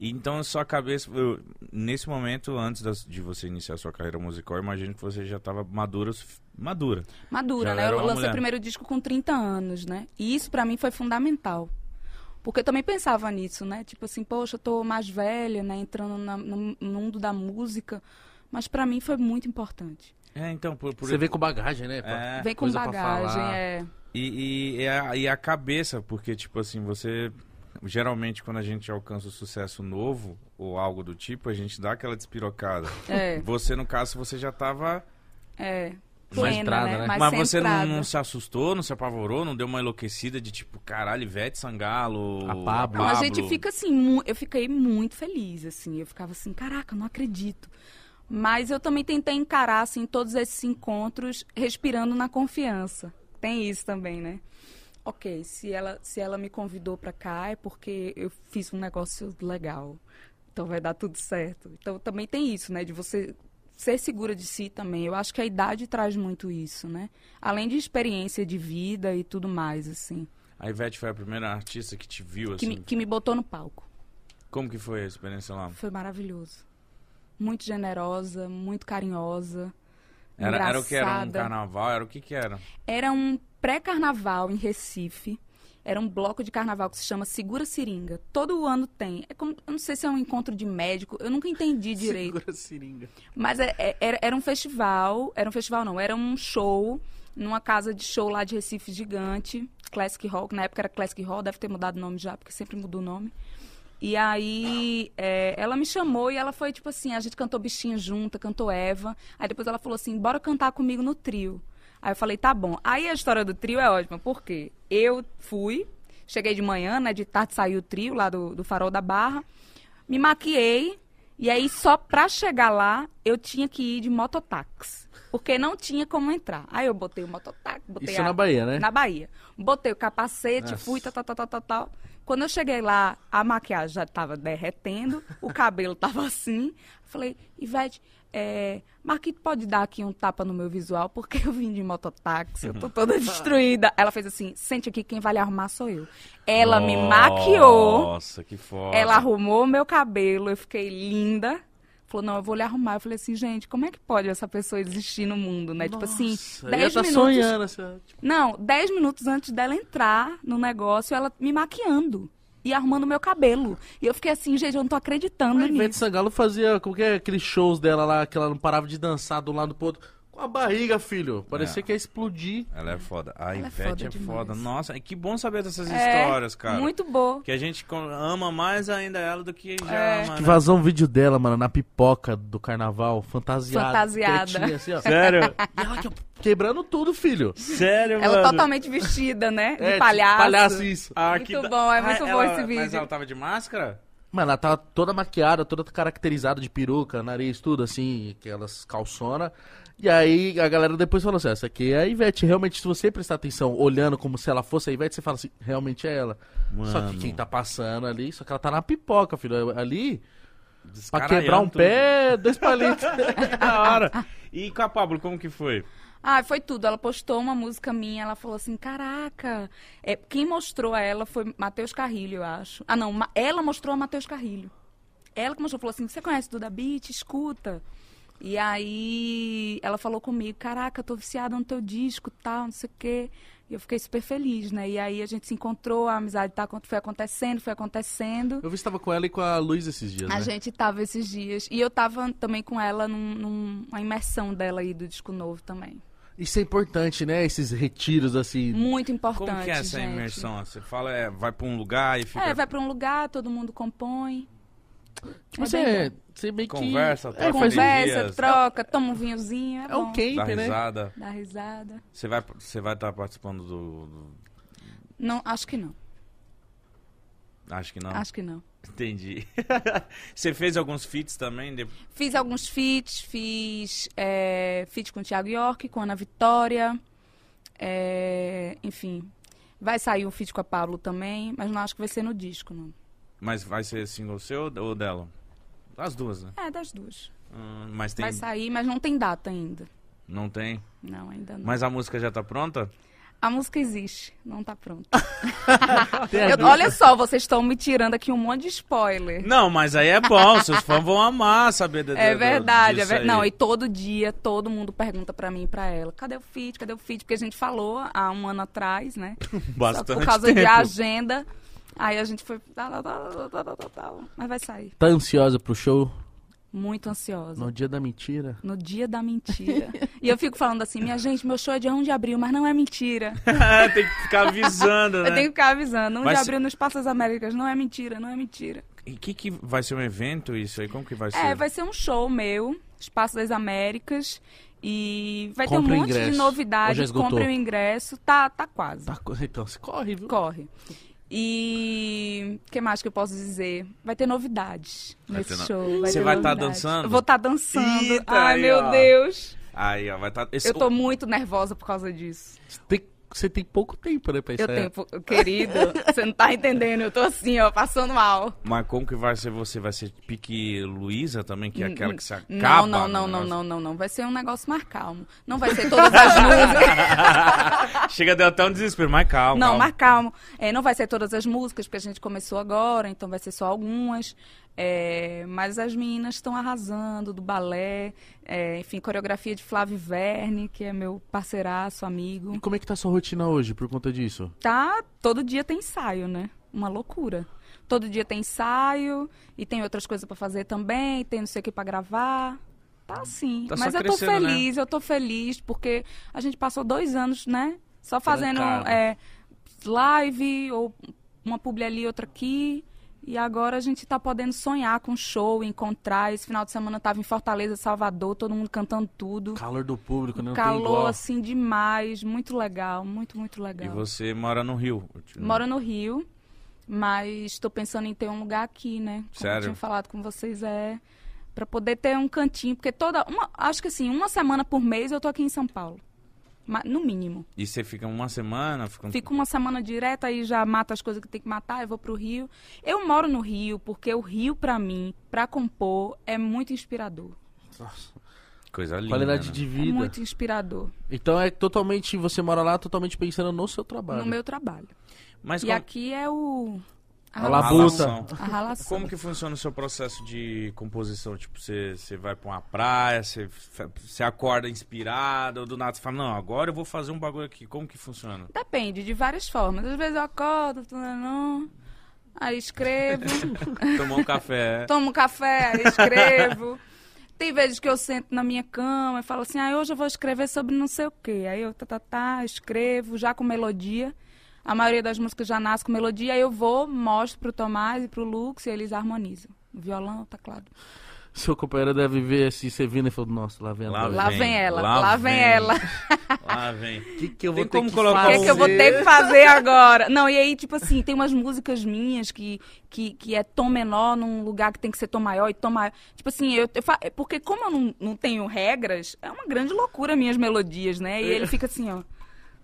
Então a sua cabeça, eu- nesse momento, antes das- de você iniciar a sua carreira musical, eu imagino que você já estava madura. Madura. Madura, Já né? Eu lancei o primeiro disco com 30 anos, né? E isso pra mim foi fundamental. Porque eu também pensava nisso, né? Tipo assim, poxa, eu tô mais velha, né? Entrando na- no mundo da música. Mas pra mim foi muito importante. É, então, por, por Você vem com bagagem, né? É, Vem com bagagem, é. E, e, e a, e a cabeça, porque, tipo assim, você. Geralmente, quando a gente alcança o sucesso novo, ou algo do tipo, a gente dá aquela despirocada. É, Você, no caso, você já tava. é. Mais Plena, entrada, né? né? Mais Mas você não, centrada. não se assustou, não se apavorou, não deu uma enlouquecida de tipo, caralho, Ivete Sangalo. A Pablo. Não, a gente fica assim, eu fiquei muito feliz, assim. Eu ficava assim, caraca, não acredito. Mas eu também tentei encarar, assim, todos esses encontros respirando na confiança. Tem isso também, né? Ok, se ela, se ela me convidou pra cá é porque eu fiz um negócio legal. Então vai dar tudo certo. Então também tem isso, né? De você ser segura de si também. Eu acho que a idade traz muito isso, né? Além de experiência de vida e tudo mais, assim. A Ivete foi a primeira artista que te viu, Que assim. me, que me botou no palco. Como que foi a experiência lá? Foi maravilhoso. Muito generosa, muito carinhosa. Era, era o que era um carnaval? Era o que que era? Era um pré-carnaval em Recife. Era um bloco de carnaval que se chama Segura Seringa. Todo ano tem. É como, eu não sei se é um encontro de médico, eu nunca entendi direito. Segura seringa. Mas é- é- era, era um festival, era um festival não, era um show numa casa de show lá de Recife gigante, Classic Hall, que na época era Classic Hall, deve ter mudado o nome já, porque sempre muda o nome. E aí é, ela me chamou e ela foi tipo assim, a gente cantou bichinho junta, cantou Eva. Aí depois ela falou assim, bora cantar comigo no trio. Aí eu falei, tá bom. Aí a história do trio é ótima, porque eu fui, cheguei de manhã, né? De tarde saiu o trio lá do, do Farol da Barra, me maquiei, e aí só pra chegar lá eu tinha que ir de mototáxi. Porque não tinha como entrar. Aí eu botei o mototáxi, botei Isso a- na Bahia, né? na Bahia. Botei o capacete, Nossa. fui, tal, tal, tal, tal, tal, tal. Quando eu cheguei lá, a maquiagem já estava derretendo, o cabelo estava assim. Falei, Ivete, é, Marquito pode dar aqui um tapa no meu visual, porque eu vim de mototáxi, eu tô toda destruída. Ela fez assim, sente aqui, quem vai lhe arrumar sou eu. Ela me maquiou, Nossa, que foda. ela arrumou meu cabelo, eu fiquei linda. Falou, não, eu vou lhe arrumar. Eu falei assim, gente, como é que pode essa pessoa existir no mundo, né? tipo assim, Nossa, 10 ela tá minutos... sonhando. Assim, tipo, Não, 10 minutos antes dela entrar no negócio, ela me maquiando e arrumando meu cabelo. E eu fiquei assim, gente, eu não tô acreditando a Ivete nisso. Sangalo fazia, como que é, aqueles shows dela lá, que ela não parava de dançar de um lado pro outro. A barriga, filho. Parecia É. que ia explodir. Ela é foda. A Ela é Ivete foda é foda. Nossa, que bom saber dessas É, histórias, cara. Muito boa. Que a gente ama mais ainda ela do que já É. ama, Que né? vazou um vídeo dela, mano, na pipoca do carnaval, fantasiada. Fantasiada. quietinha, assim, ó. Sério? E ela que- quebrando tudo, filho. Sério, Ela mano? totalmente vestida, né? De É, palhaço. Palhaço, isso. Ah, Muito bom, é muito Ah, bom ela- esse vídeo. Mas ela tava de máscara? Mano, ela tava toda maquiada, toda caracterizada de peruca, nariz, tudo assim, aquelas calçona. E aí a galera depois falou assim: essa aqui é a Ivete. Realmente, se você prestar atenção, olhando como se ela fosse a Ivete, você fala assim: realmente é ela. Só que Mano. quem tá passando ali, só que ela tá na pipoca, filho. Ali, pra quebrar um tudo. pé, dois palitos. da hora. E com a Pablo, como que foi? Ah, foi tudo. Ela postou uma música minha, ela falou assim, caraca. É, quem mostrou a ela foi Matheus Carrilho, eu acho. Ah, não, ela mostrou a Matheus Carrilho. Ela que mostrou, falou assim, você conhece Duda Beat? Escuta. E aí ela falou comigo, caraca, eu tô viciada no teu disco, tal, não sei o quê. E eu fiquei super feliz, né? E aí a gente se encontrou, a amizade tá, foi acontecendo, foi acontecendo. Eu vi que você tava com ela e com a Luiz esses dias, A né? gente tava esses dias. E eu tava também com ela num- num- numa imersão dela aí do disco novo também. Isso é importante, né? Esses retiros, assim. Muito importante. Como que é essa gente. imersão? Você fala, é, vai pra um lugar e fica... É, vai pra um lugar, todo mundo compõe. Tipo, É você, meio que. Conversa, é, troca um- Conversa, troca, toma um vinhozinho, é, É um camp, Dá né? risada. Dá risada. Você vai você vai estar participando do, do- Não, acho que não. Acho que não. Acho que não. Entendi. você fez alguns feats também? De... Fiz alguns feats, fiz é, feat com o Thiago York, com a Ana Vitória. é, enfim, vai sair um feat com a Pablo também, mas não acho que vai ser no disco, não. Mas vai ser single seu ou dela? As duas, né? É, das duas. Hum, mas tem... Vai sair, mas não tem data ainda. Não tem? Não, ainda não. Mas a música já tá pronta? A música existe, não tá pronta. Eu- olha só, vocês estão me tirando aqui um monte de spoiler. Não, mas aí é bom. seus fãs vão amar saber de, É de- verdade, é ver... aí. Não, e todo dia todo mundo pergunta pra mim e pra ela: cadê o feat? Cadê o feat? Porque a gente falou há um ano atrás, né? Só Bastante por causa tempo. de agenda. Aí a gente foi. Tal, tal, tal. Mas vai sair. Tá ansiosa pro show? Muito ansiosa. No dia da mentira? No dia da mentira. e eu fico falando assim: minha gente, meu show é dia 1 de abril, mas não é mentira. Tem que ficar avisando, né? Eu tenho que ficar avisando. 1 Mas de abril no Espaço das Américas. Não é mentira, não é mentira. E que que vai ser um evento isso aí? Como que vai ser? É, vai ser um show meu, Espaço das Américas. E vai Compre ter um monte ingresso. de Ou já novidade. esgotou? Compre o ingresso. Tá, tá quase. Tá, então, você corre, viu? Corre. E o que mais que eu posso dizer? Vai ter novidades Vai nesse ter no- show. Você ter vai tá novidades. dançando? Eu vou estar dançando. Eita, Ai, aí, meu ó. Deus. Aí, ó, vai estar... Eu tô muito nervosa por causa disso. Tem, você tem pouco tempo, né, pra Eu ensaiar. tenho, querido, você não tá entendendo, eu tô assim, ó, passando mal. Mas como que vai ser você? Vai ser pique Luísa também, que é aquela que se acaba? Não, não, não, não, não, não, não. Vai ser um negócio mais calmo. Não vai ser todas as músicas. Chega, deu até um desespero, mas calma. Não, calma. mais calmo. É, não vai ser todas as músicas, porque a gente começou agora, então vai ser só algumas. É, mas as meninas estão arrasando do balé. É, enfim, coreografia de Flávio Verne, que é meu parceiraço, amigo. E como é que tá a sua rotina hoje por conta disso? Tá, todo dia tem ensaio, né? Uma loucura. Todo dia tem ensaio e tem outras coisas pra fazer também, tem não sei o que pra gravar. Tá assim. Tá Mas eu tô né? feliz, eu tô feliz, porque a gente passou dois anos, né? Só fazendo é, live, ou uma publi ali, outra aqui. E agora a gente tá podendo sonhar com show, encontrar. Esse final de semana eu tava em Fortaleza, Salvador, todo mundo cantando tudo. Calor do público, né? Calor, assim, demais. Muito legal, muito, muito E legal. você mora no Rio? Moro no Rio, mas estou pensando em ter um lugar aqui, né? Como Sério? eu tinha falado com vocês, é para poder ter um cantinho, porque toda uma, acho que assim, uma semana por mês eu tô aqui em São Paulo. No mínimo. E você fica uma semana? Fica um... Fico uma semana direta aí já mata as coisas que tem que matar, eu vou pro Rio. Eu moro no Rio porque o Rio pra mim, pra compor, é muito inspirador. Coisa linda. Qualidade né? de É vida. muito inspirador Então é totalmente, você mora lá totalmente pensando no seu trabalho. no meu trabalho. Mas E como... aqui é o a labuta. A relação. Como que funciona o seu processo de composição? Tipo, você, você vai pra uma praia, você, você acorda inspirado, ou do nada você fala, não, agora eu vou fazer um bagulho aqui. Como que funciona? Depende, de várias formas. Às vezes eu acordo, tu não, aí escrevo, Tomar um café. tomo um café, aí escrevo. Tem vezes que eu sento na minha cama e falo assim, ah, hoje eu vou escrever sobre não sei o quê. Aí eu tá, tá, tá, escrevo, já com melodia. A maioria das músicas já nasce com melodia, aí eu vou, mostro pro Tomás e pro Lux e eles harmonizam. O violão, o teclado. Seu companheiro deve ver assim, você vindo e falou, nossa, lá vem a Lá vem, vem ela, lá lá vem vem. ela. Lá vem. O que, que eu vou Tem ter que colocar O que, é que eu vou ter que fazer agora? Não, e aí, tipo assim, tem umas músicas minhas que, que, que é tom menor num lugar que tem que ser tom maior e tom maior. Tipo assim, eu, eu fa- porque como eu não, não tenho regras, é uma grande loucura minhas melodias, né? E ele fica assim, ó.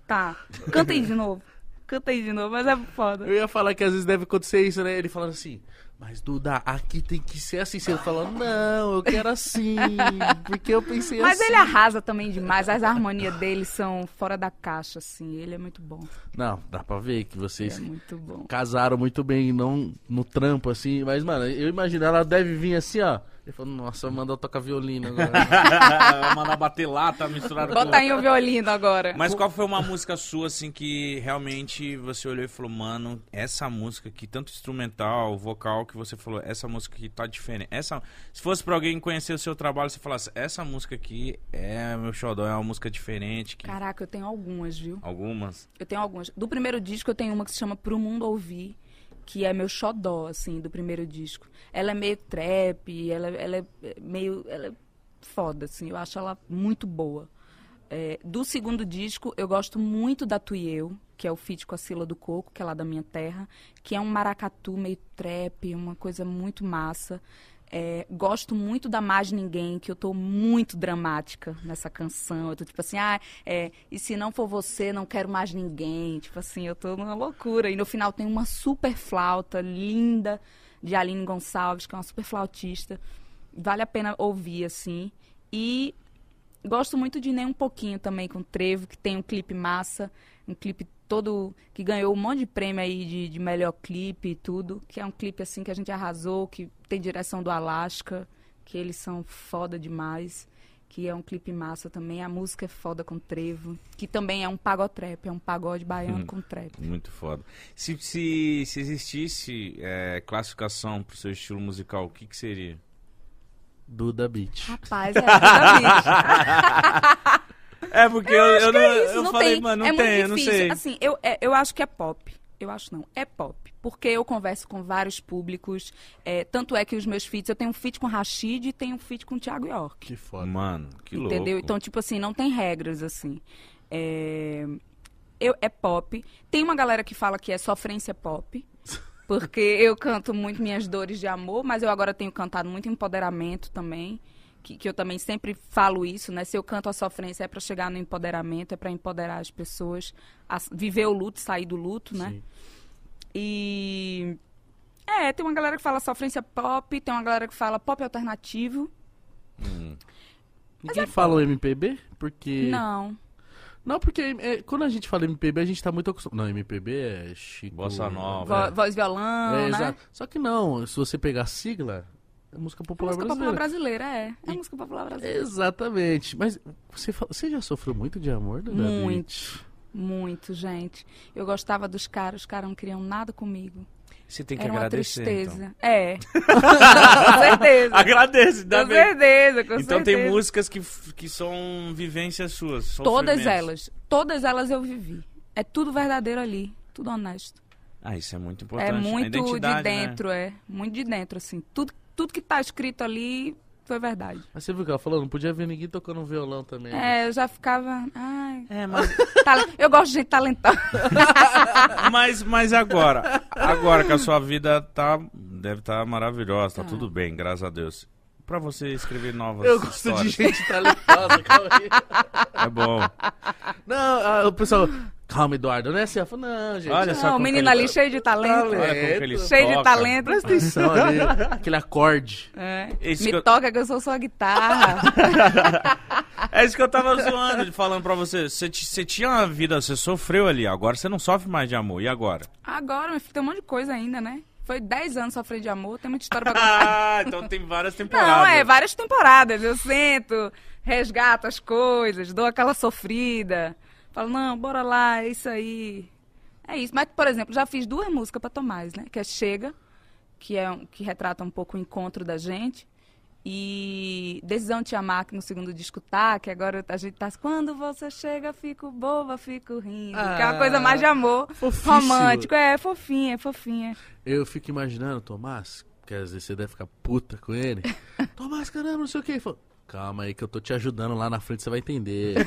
Tá, canta aí de novo. Canta aí de novo, mas é foda. Eu ia falar que às vezes deve acontecer isso, né? Ele falando assim, mas Duda, aqui tem que ser assim. Você fala, não, eu quero assim, porque eu pensei Mas assim. ele arrasa também demais, as harmonias dele são fora da caixa, assim. Ele é muito bom. Não, dá pra ver que É vocês muito bom. casaram muito bem, não no trampo, assim. Mas, mano, eu imagino, ela deve vir assim, ó. Ele falou, nossa, manda eu tocar violino agora. Mandar bater lata misturado com... Bota aí o violino agora. Mas qual foi uma música sua, assim, que realmente você olhou e falou, mano, essa música aqui, tanto instrumental, vocal, que você falou, essa música aqui tá diferente. Essa, se fosse pra alguém conhecer o seu trabalho, você falasse, essa música aqui é meu xodó, é uma música diferente. Que... Caraca, eu tenho algumas, viu? Algumas. Eu tenho algumas. Do primeiro disco eu tenho uma que se chama Pro Mundo Ouvir, que é meu xodó, assim, do primeiro disco. Ela é meio trap, ela, ela é meio... Ela é foda, assim, eu acho ela muito boa. É, do segundo disco, eu gosto muito da Tuieu, que é o feat com a Sila do Coco, que é lá da minha terra, que é um maracatu meio trap, uma coisa muito massa. É, gosto muito da Mais Ninguém, que eu tô muito dramática nessa canção. Eu tô tipo assim, ah, é, e se não for você, não quero mais ninguém. Tipo assim, eu tô numa loucura. E no final tem uma super flauta linda de Aline Gonçalves, que é uma super flautista. Vale a pena ouvir, assim. E gosto muito de Nem Um Pouquinho também, com Trevo, que tem um clipe massa. Um clipe todo que ganhou um monte de prêmio aí de, de melhor clipe e tudo. Que é um clipe assim que a gente arrasou, que tem direção do Alaska, que eles são foda demais. Que é um clipe massa também. A música é foda com Trevo. Que também é um pagotrap, é um pagode baiano Hum. com trap. Muito foda. Se, se, se existisse é, classificação pro seu estilo musical, o que que seria? Duda Beat. Rapaz, é toda vez. É, porque eu, eu, não, É isso, eu não falei, tem. mano, não é tem, muito eu não difícil. sei. Assim, eu, é- eu acho que é pop. Eu acho não, é pop. Porque eu converso com vários públicos. é, tanto é que os meus feats, eu tenho um feat com Rashid e tenho um feat com Thiago York. Que foda. Mano, que louco. Entendeu? Então, tipo assim, não tem regras, assim. É, eu, é pop. Tem uma galera que fala que é sofrência pop. Porque eu canto muito minhas dores de amor, mas eu agora tenho cantado muito empoderamento também. Que, que eu também sempre falo isso, né? Se eu canto a sofrência é para chegar no empoderamento, é para empoderar as pessoas, a viver o luto, sair do luto, né? Sim. E é, tem uma galera que fala sofrência pop, tem uma galera que fala pop alternativo. Ninguém fala o MPB? Porque. Não. Não, porque é, quando a gente fala MPB, a gente tá muito acostumado. Não, MPB é Chico. Bossa nova. Vo- voz violão, É, né? exato. Só que não, se você pegar a sigla, é música É popular música popular brasileira. brasileira, é. É E- música popular brasileira. Exatamente. Mas você, você já sofreu muito de amor, Dona Muito. Muito, gente. Eu gostava dos caras, os caras não queriam nada comigo. Você tem que Era uma agradecer. tristeza. É. com certeza. Então. Agradece, dá Com bem. certeza, com Então certeza. tem músicas que, que são vivências suas. Todas elas. Todas elas eu vivi. É tudo verdadeiro ali. Tudo honesto. Ah, isso é muito importante. É A muito de né? dentro, é. Muito de dentro, assim. Tudo, tudo que tá escrito ali foi verdade. Mas você viu o que ela falou? Não podia ver ninguém tocando um violão também. né? É, eu já ficava. Ai. É, mas, Eu gosto de gente talentosa. mas, mas agora, agora que a sua vida tá, deve estar maravilhosa, tá Tá. tudo bem, graças a Deus. Pra você escrever novas Eu gosto de histórias. gente talentosa, calma aí. É bom. Não, o pessoal. Calma, Eduardo, não é assim. Eu falo, não, gente. Olha só Não, o menino ali cheio de talento. Talento. Olha como que ele Cheio de toca. talento. Presta atenção ali. Aquele acorde. É. Esse Me que eu- toca que eu sou sua guitarra. É isso que eu tava zoando, falando pra você. Você, você tinha uma vida, você sofreu ali, agora você não sofre mais de amor. E agora? Agora, meu filho, tem um monte de coisa ainda, né? Foi 10 anos sofrendo de amor, tem muita história pra contar. Ah, então tem várias temporadas. Não, é, várias temporadas. Eu sento, resgato as coisas, dou aquela sofrida. Falo, não, bora lá, é isso aí. É isso. Mas, por exemplo, já fiz duas músicas pra Tomás, né? Que é Chega, que, é, um- que retrata um pouco o encontro da gente. E Decisão de Te Amar, que no segundo disco tá, que agora a gente tá... Quando você chega, fico boba, fico rindo. que é uma Ah, coisa mais de amor. fofíssimo. Romântico, é, fofinha, é fofinha. Eu fico imaginando, Tomás, que às vezes você deve ficar puta com ele. Tomás, caramba, não sei o que. Ele falou, Calma aí que eu tô te ajudando lá na frente, você vai entender.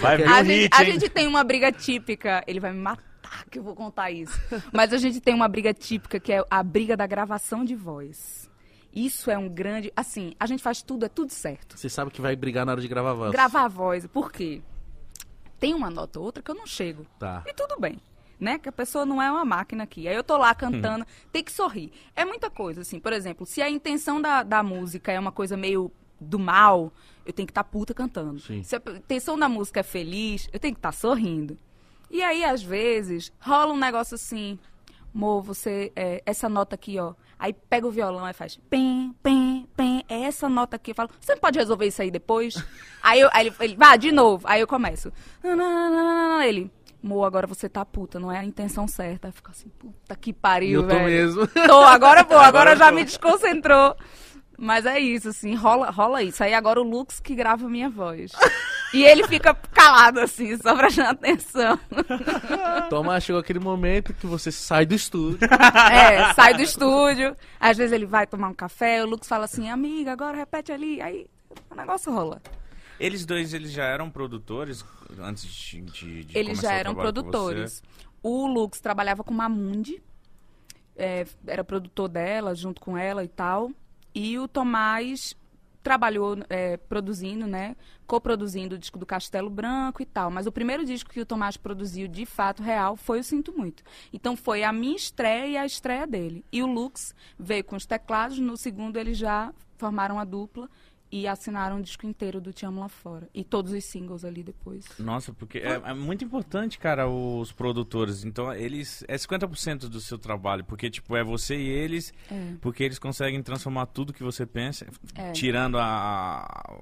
Vai vir A, um gente, hit, a gente tem uma briga típica. Ele vai me matar que eu vou contar isso. Mas a gente tem uma briga típica que é a briga da gravação de voz. Isso é um grande. Assim, a gente faz tudo, é tudo certo. Você sabe que vai brigar na hora de gravar a voz. Gravar a voz, por quê? Tem uma nota ou outra que eu não chego. Tá. E tudo bem. Né? Que a pessoa não é uma máquina aqui. Aí eu tô lá cantando, tem que sorrir. É muita coisa, assim. Por exemplo, se a intenção da, da música é uma coisa meio do mal, eu tenho que estar puta cantando. Sim. Se a intenção da música é feliz, eu tenho que estar sorrindo. E aí, às vezes, rola um negócio assim. Mo, você. é, essa nota aqui, ó. Aí pega o violão e faz. Pem, pem, pem. É essa nota aqui. Eu falo, você não pode resolver isso aí depois? aí, eu, aí ele, ele. Vá, de novo. Aí eu começo. Ele. Mo, agora você tá puta, não é a intenção certa. Aí fica assim, puta que pariu, eu tô velho. mesmo. Tô, agora vou, agora Agora já tô. me desconcentrou. Mas é isso, assim, rola, rola isso. Aí agora o Lux que grava a minha voz. E ele fica calado, assim, só prestando atenção. Tomás, chegou aquele momento que você sai do estúdio. É, sai do estúdio. Às vezes ele vai tomar um café, o Lux fala assim, amiga, agora repete ali. Aí o negócio rola. Eles dois, eles já eram produtores antes de, de, de Eles começar já eram produtores. O Lux trabalhava com Mamundi, é, era produtor dela, junto com ela e tal. E o Tomás trabalhou é, produzindo, né? Coproduzindo o disco do Castelo Branco e tal. Mas o primeiro disco que o Tomás produziu, de fato, real, foi o Sinto Muito. Então foi a minha estreia e a estreia dele. E o Lux veio com os teclados, no segundo eles já formaram a dupla e assinaram o disco inteiro do Te Amo Lá Fora. E todos os singles ali depois. Nossa, porque é, é muito importante, cara, os produtores. Então, eles. É 50% do seu trabalho, porque, tipo, é você e eles, É. porque eles conseguem transformar tudo que você pensa, É. tirando a.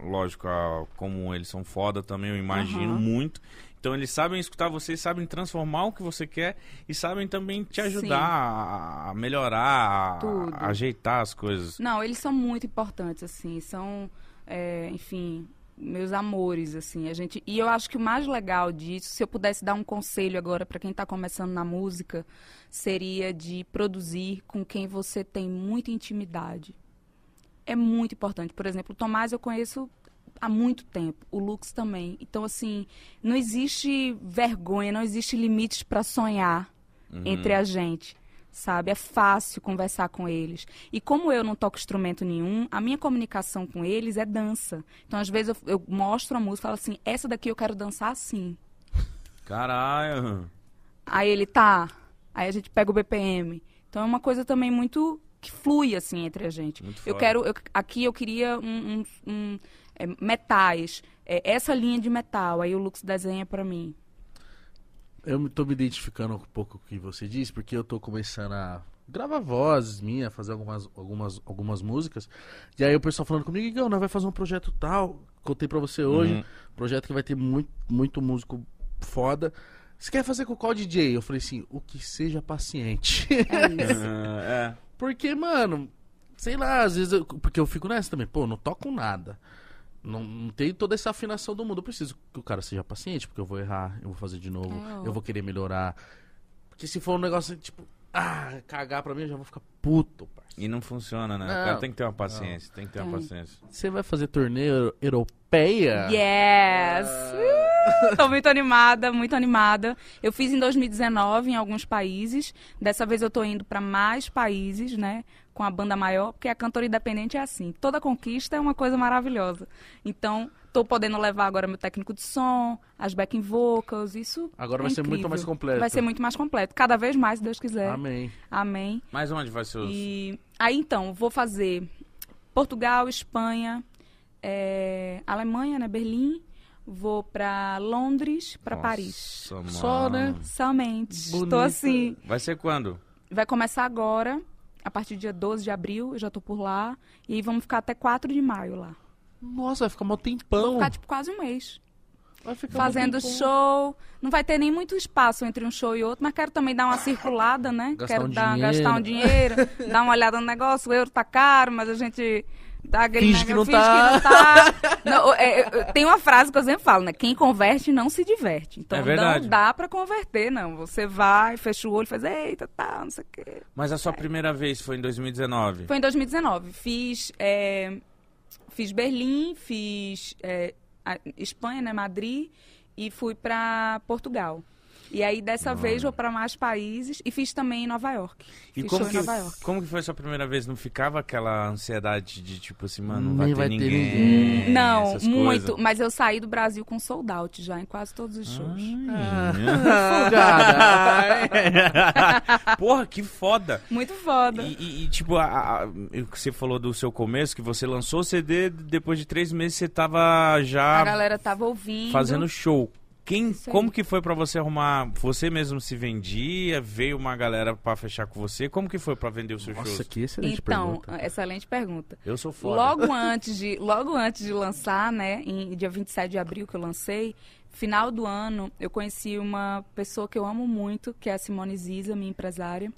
Lógico, a- como eles são foda também, eu imagino Aham. muito. Então, eles sabem escutar você, sabem transformar o que você quer e sabem também te ajudar a, a melhorar, a, Tudo. a ajeitar as coisas. Não, eles são muito importantes, assim, são, é, enfim, meus amores, assim, a gente, e eu acho que o mais legal disso, se eu pudesse dar um conselho agora para quem está começando na música, seria de produzir com quem você tem muita intimidade. É muito importante. Por exemplo, o Tomás eu conheço há muito tempo, o Lux também. Então, assim, não existe vergonha, não existe limites para sonhar Uhum. entre a gente. sabe? É fácil conversar com eles. E como eu não toco instrumento nenhum, a minha comunicação com eles é dança. Então, às vezes, eu, eu mostro a música e falo assim, essa daqui eu quero dançar assim. Caralho. Aí ele tá. Aí a gente pega o BPM. Então é uma coisa também muito que flui assim entre a gente. Muito eu foda. quero eu- aqui eu queria um, um- um, é, metais, é, essa linha de metal. Aí o Lux desenha pra mim. Eu tô me identificando um pouco com o que você disse, porque eu tô começando a gravar vozes minha, fazer algumas, algumas, algumas músicas. E aí o pessoal falando comigo, Igão, nós vai fazer um projeto tal. Contei pra você hoje. Uhum. Projeto que vai ter muito, muito músico foda. Você quer fazer com qual DJ? Eu falei assim, o que seja paciente. É isso. Ah, é. Porque, mano, sei lá, às vezes eu, porque eu fico nessa também, pô, não toco nada. Não, não tem toda essa afinação do mundo. Eu preciso que o cara seja paciente, porque eu vou errar, eu vou fazer de novo, É, eu vou querer melhorar. Porque se for um negócio tipo, ah, cagar pra mim, eu já vou ficar puto, parceiro. E não funciona, né? Não. O cara tem que ter uma paciência, tem que ter uma Tem. paciência. Você vai fazer torneio europeia? Yes! Uh, tô muito animada, muito animada. Eu fiz em 2019 em alguns países. Dessa vez eu tô indo pra mais países, né? Com a banda maior, porque a cantora independente é assim. Toda conquista é uma coisa maravilhosa. Então, tô podendo levar agora meu técnico de som, as backing vocals, isso. Agora é vai ser muito incrível. mais completo. Vai ser muito mais completo. Cada vez mais, se Deus quiser. Amém. Amém. Mas onde vai ser os... E aí então, vou fazer Portugal, Espanha, é, Alemanha, né, Berlim. Vou pra Londres, pra Nossa, Paris. mano. Só, né? Somente. Bonita. Tô assim. Vai ser quando? Vai começar agora, a partir do dia 12 de abril, eu já tô por lá. E aí vamos ficar até 4 de maio lá. Nossa, vai ficar mó Vou tempão. ficar tipo quase um mês. Vai Fazendo show. Não vai ter nem muito espaço entre um show e outro, mas quero também dar uma circulada, né? Gastar quero um dar, dinheiro. gastar um dinheiro, dar uma olhada no negócio. O euro tá caro, mas a gente dá aquele Finge que não finge tá. que não tá. Não, é, é, tem uma frase que eu sempre falo, né? Quem converte não se diverte. Então É não dá pra converter, não. Você vai, fecha o olho, faz, eita, tá, não sei o quê. Mas a sua primeira vez foi em 2019. Foi em 2019. Fiz, é, fiz Berlim, fiz é, Espanha, né, Madrid, e fui pra Portugal. E aí, dessa vez, vou pra mais países e fiz também em Nova York. E fiz como que, em Nova York. como que foi a sua primeira vez? Não ficava aquela ansiedade de tipo assim, mano, não vai, ter, vai ter ninguém. ninguém. Não, essas muito. coisas? Mas eu saí do Brasil com sold out já, em quase todos os shows. Folgada. Porra, que foda. Muito foda. E, e- e, tipo, a, a- o que você falou do seu começo, que você lançou o CD, depois de três meses você tava A já galera tava ouvindo. fazendo show. Quem, como que foi pra você arrumar? Você mesmo se vendia? Veio uma galera pra fechar com você? Como que foi pra vender os seus Nossa, shows? que excelente Então, pergunta. excelente pergunta. Eu sou foda. Logo antes de, logo antes de lançar, né, em dia 27 de abril que eu lancei, final do ano, eu conheci uma pessoa que eu amo muito, que é a Simone Ziza, minha empresária.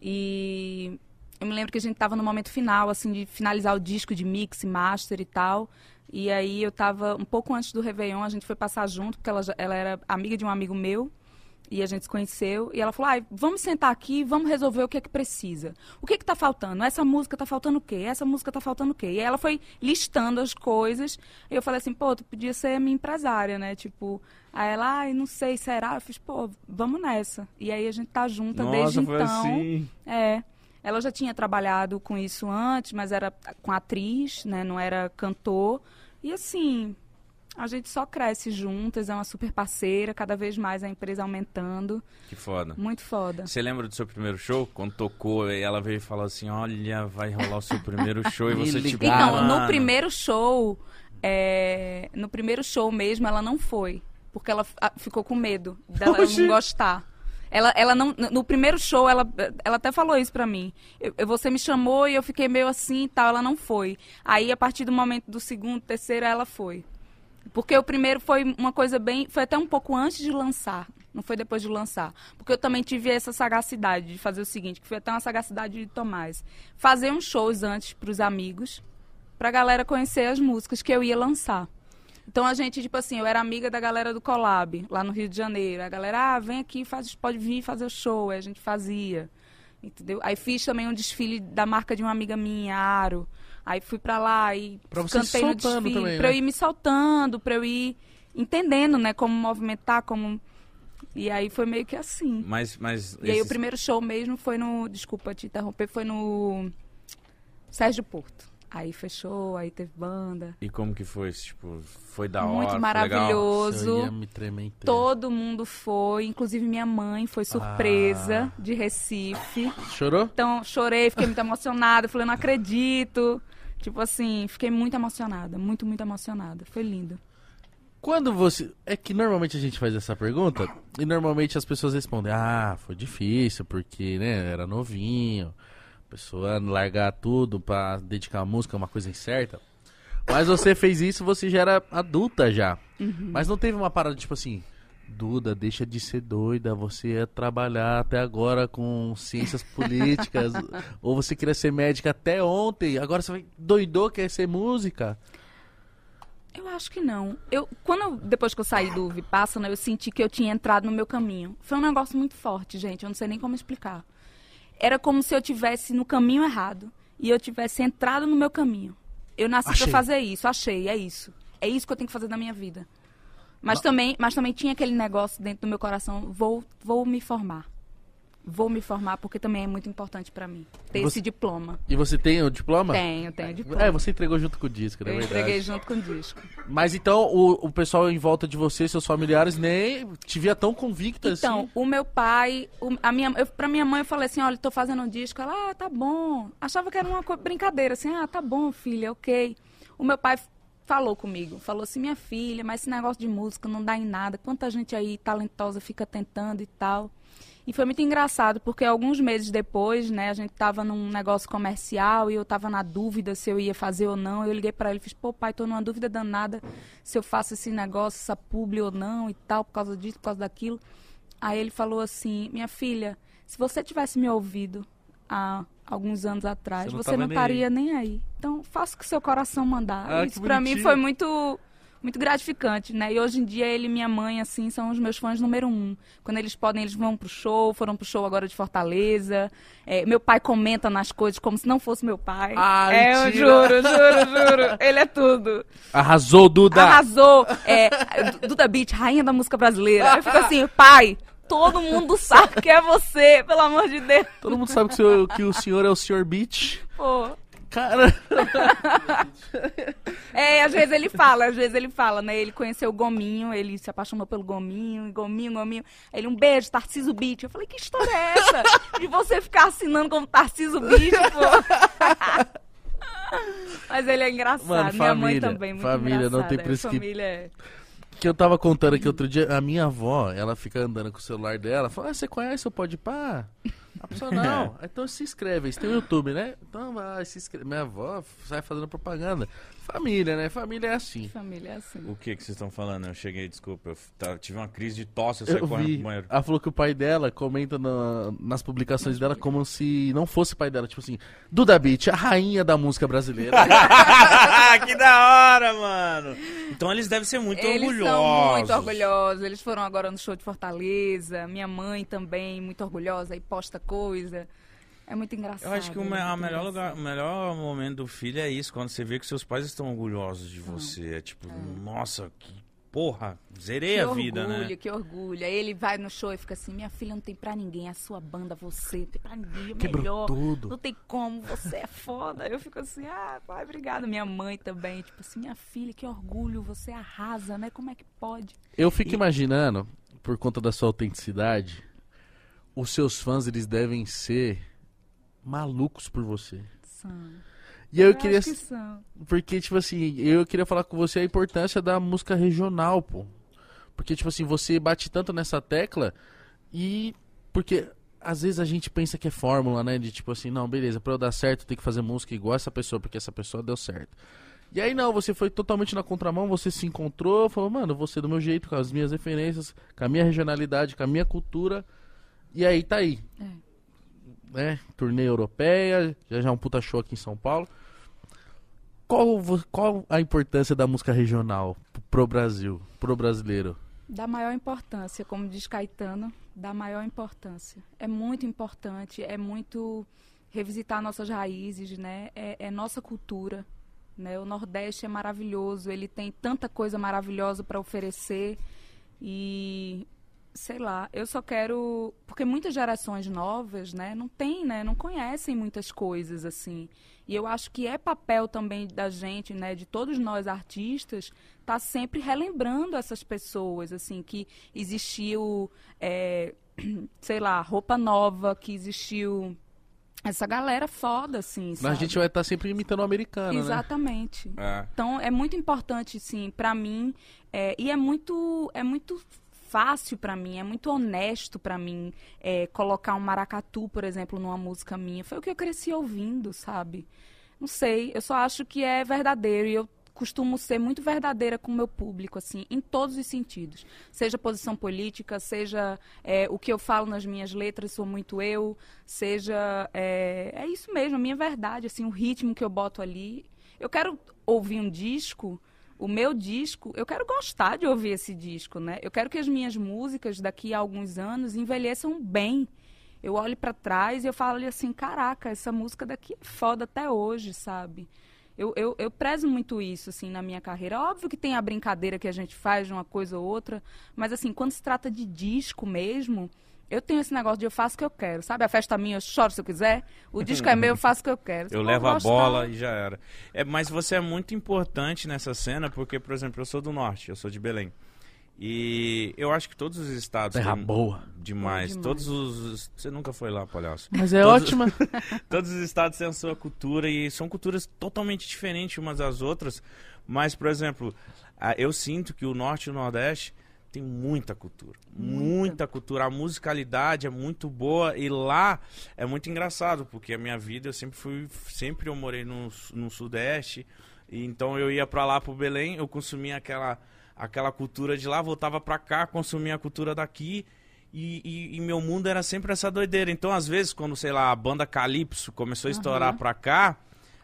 E eu me lembro que a gente tava no momento final, assim, de finalizar o disco de mix, master e tal. E aí eu tava, um pouco antes do Réveillon, a gente foi passar junto, porque ela, ela era amiga de um amigo meu. E a gente se conheceu e ela falou: Ai, vamos sentar aqui, vamos resolver o que é que precisa. O que é que tá faltando? Essa música tá faltando o quê? Essa música tá faltando o quê? E aí ela foi listando as coisas. E eu falei assim: pô, tu podia ser minha empresária, né? Tipo, aí ela, ai, não sei, será? Eu fiz, pô, vamos nessa. E aí a gente tá junta Nossa, desde então. assim. É. Ela já tinha trabalhado com isso antes, mas era com atriz, né? Não era cantor. E assim, a gente só cresce juntas, é uma super parceira, cada vez mais a empresa aumentando. Que foda. Muito foda. Você lembra do seu primeiro show? Quando tocou e ela veio e falou assim: Olha, vai rolar o seu primeiro show. E você, tipo, ligaram. Então, no primeiro show, é, no primeiro show mesmo, ela não foi. Porque ela ficou com medo dela Oxi. não gostar. Ela, ela não, no primeiro show, ela, ela até falou isso pra mim. Eu- você me chamou e eu fiquei meio assim e tal, ela não foi. Aí, a partir do momento do segundo, terceiro, ela foi. Porque o primeiro foi uma coisa bem. Foi até um pouco antes de lançar. Não foi depois de lançar. Porque eu também tive essa sagacidade de fazer o seguinte, que foi até uma sagacidade de Tomás. Fazer uns shows antes pros amigos, pra galera conhecer as músicas que eu ia lançar. Então a gente, tipo assim, eu era amiga da galera do Collab, lá no Rio de Janeiro. A galera, ah, vem aqui, faz, pode vir fazer o show. Aí a gente fazia. Entendeu? Aí fiz também um desfile da marca de uma amiga minha, Aro. Aí fui pra lá e Pra você cantei no desfile. também, pra né? eu ir me soltando, pra eu ir entendendo, né, como movimentar, como E aí foi meio que assim. Mas, mas E aí o esses- primeiro show mesmo foi no. Desculpa te interromper, foi no. Sérgio Porto. Aí fechou, aí teve banda. E como que foi? Tipo, foi da hora? Muito foi legal? maravilhoso. Eu ia me tremer inteiro. Todo mundo foi, inclusive minha mãe foi surpresa Ah. de Recife. Chorou? Então, chorei, fiquei muito emocionada. Falei, não acredito. Tipo assim, fiquei muito emocionada. Muito, muito emocionada. Foi lindo. Quando você. É que normalmente a gente faz essa pergunta e normalmente as pessoas respondem: Ah, foi difícil porque, né, era novinho. Pessoa largar tudo pra dedicar a música é uma coisa incerta. Mas você fez isso, você já era adulta já. Mas não teve uma parada tipo assim: Duda, deixa de ser doida. Você ia trabalhar até agora com ciências políticas. ou você queria ser médica até ontem. Agora você vai doidou, quer ser música. Eu acho que não. Eu, quando eu- depois que eu saí do Vipassana, eu senti que eu tinha entrado no meu caminho. Foi um negócio muito forte, gente. Eu não sei nem como explicar. Era como se eu tivesse no caminho errado e eu tivesse entrado no meu caminho. Eu nasci pra fazer isso, achei, é isso. É isso que eu tenho que fazer na minha vida. Mas também, mas também tinha aquele negócio dentro do meu coração, vou, vou me formar. Vou me formar porque também é muito importante pra mim ter Você- esse diploma. E você tem o diploma? Tenho, tenho diploma. É, você entregou junto com o disco, na eu verdade. entreguei junto com o disco. Mas então o, o pessoal em volta de você, seus familiares, nem te via tão convicta Então, assim. o meu pai, o- a minha, eu, pra minha mãe eu falei assim, olha, tô fazendo um disco. Ela, ah, tá bom. Achava que era uma brincadeira, assim, ah, tá bom, filha, ok. O meu pai falou comigo, falou assim, minha filha, mas esse negócio de música não dá em nada. Quanta gente aí talentosa fica tentando e tal. E foi muito engraçado, porque alguns meses depois, né, a gente tava num negócio comercial e eu tava na dúvida se eu ia fazer ou não. Eu liguei pra ele e fiz, pô, pai, tô numa dúvida danada se eu faço esse negócio, essa publi ou não e tal, por causa disso, por causa daquilo. Aí ele falou assim, minha filha, se você tivesse me ouvido há alguns anos atrás, Você não você não nem estaria nem aí. Então, faça o que seu coração mandar. Ah, Isso pra mim foi muito muito gratificante, né? E hoje em dia ele e minha mãe, assim, são os meus fãs número um. Quando eles podem, eles vão pro show, foram pro show agora de Fortaleza. É, meu pai comenta nas coisas como se não fosse meu pai. Ah, é, eu juro, juro, juro. Ele é tudo. Arrasou, Duda! Arrasou. É, Duda Beat, rainha da música brasileira. Eu fico assim, pai, todo mundo sabe que é você, pelo amor de Deus. Todo mundo sabe que o, senhor, que o senhor é o senhor Beach. Pô. Cara, É, às vezes ele fala, às vezes ele fala, né? Ele conheceu o Gominho, ele se apaixonou pelo Gominho, Gominho, Gominho. Aí Ele, um beijo, Tarciso Beat. Eu falei, que história é essa? De você ficar assinando como Tarciso Beat, pô. Mas ele é engraçado. Mano, Minha mãe família, também, muito família, não tem É, preço que- Família é... que eu tava contando aqui outro dia, a minha avó, ela fica andando com o celular dela, fala, ah, você conhece o Podpah? A pessoa, não. Então se inscreve, isso tem o YouTube, né? Então vai, se inscreve. Minha avó sai fazendo propaganda. Família, né? Família é assim. Família é assim. O que que vocês estão falando? Eu cheguei, desculpa, eu tá- tive uma crise de tosse, eu Eu saí correndo vi. pro banheiro. Ela falou que o pai dela comenta na- nas publicações dela como se não fosse pai dela. Tipo assim, Duda Beat, a rainha da música brasileira. que da hora, mano! Então eles devem ser muito Eles orgulhosos. são muito orgulhosos. Eles foram agora no show de Fortaleza. Minha mãe também, muito orgulhosa, e posta coisa. É muito engraçado. Eu acho que o, é melhor lugar, o melhor momento do filho é isso, quando você vê que seus pais estão orgulhosos de você. É tipo, nossa, que porra, zerei Que a vida, orgulho, né? que orgulho. Aí ele vai no show e fica assim: Minha filha não tem pra ninguém, é a sua banda, você, não tem pra ninguém, é Quebrou melhor. tudo. Não tem como, você é foda. Eu fico assim: Ah, pai, obrigada. Minha mãe também, tipo assim: Minha filha, que orgulho, você arrasa, né? Como é que pode? Eu fico imaginando, por conta da sua autenticidade, os seus fãs, eles devem ser malucos por você. São. E aí eu queria... que. Porque, tipo assim, eu queria falar com você a importância da música regional, pô. Porque, tipo assim, você bate tanto nessa tecla e. Porque às vezes a gente pensa que é fórmula, né? De tipo assim, não, beleza, pra eu dar certo tem que fazer música igual essa pessoa, porque essa pessoa deu certo. E aí não, você foi totalmente na contramão, você se encontrou, falou, mano, você do meu jeito, com as minhas referências, com a minha regionalidade, com a minha cultura. E aí tá aí. É. Né? Turnê europeia, já já um puta show aqui em São Paulo. Qual, qual a importância da música regional pro Brasil, pro brasileiro? Da maior importância, como diz Caetano, da maior importância. É muito importante, é muito revisitar nossas raízes, né? É, é nossa cultura, né? O Nordeste é maravilhoso, ele tem tanta coisa maravilhosa para oferecer e sei lá, eu só quero. Porque muitas gerações novas, né, não tem, né, não conhecem muitas coisas assim. E eu acho que é papel também da gente, né, de todos nós artistas, tá sempre relembrando essas pessoas, assim, que existiu, é, sei lá, roupa nova, que existiu essa galera foda, assim, Mas sabe? a gente vai estar sempre imitando o americano, né? Exatamente. É. Então é muito importante, sim, pra mim, é, e é muito, é muito fácil pra mim, é muito honesto pra mim é, colocar um maracatu, por exemplo, numa música minha. Foi o que eu cresci ouvindo, sabe? Não sei, eu só acho que é verdadeiro e eu costumo ser muito verdadeira com o meu público, assim, em todos os sentidos. Seja posição política, seja é, o que eu falo nas minhas letras, sou muito eu, seja. É, é isso mesmo, a minha verdade, assim, o ritmo que eu boto ali. Eu quero ouvir um disco, o meu disco, eu quero gostar de ouvir esse disco, né? Eu quero que as minhas músicas daqui a alguns anos envelheçam bem. Eu olho pra trás e eu falo assim, caraca, essa música daqui é foda até hoje, sabe? Eu, eu, eu prezo muito isso, assim, na minha carreira. Óbvio que tem a brincadeira que a gente faz de uma coisa ou outra, mas, assim, quando se trata de disco mesmo, eu tenho esse negócio de eu faço o que eu quero, sabe? A festa minha, eu choro se eu quiser. O disco é meu, eu faço o que eu quero. Eu o levo a bola e já era. É, mas você é muito importante nessa cena, porque, por exemplo, eu sou do norte, eu sou de Belém. E eu acho que todos os estados. Terra têm- boa. Demais. Demais. Todos os. Você nunca foi lá, palhaço. Mas é Todos- ótima. Todos os estados têm a sua cultura e são culturas totalmente diferentes umas das outras. Mas, por exemplo, eu sinto que o norte e o nordeste tem muita cultura. Muita. Muita. cultura. A musicalidade é muito boa e lá é muito engraçado, porque a minha vida eu sempre fui. Sempre eu morei no, no sudeste. E então eu ia pra lá pro Belém, eu consumia aquela, aquela cultura de lá, voltava pra cá, consumia a cultura daqui. E, e- e meu mundo era sempre essa doideira. Então, às vezes, quando, sei lá, a banda Calypso começou a estourar Aham. pra cá,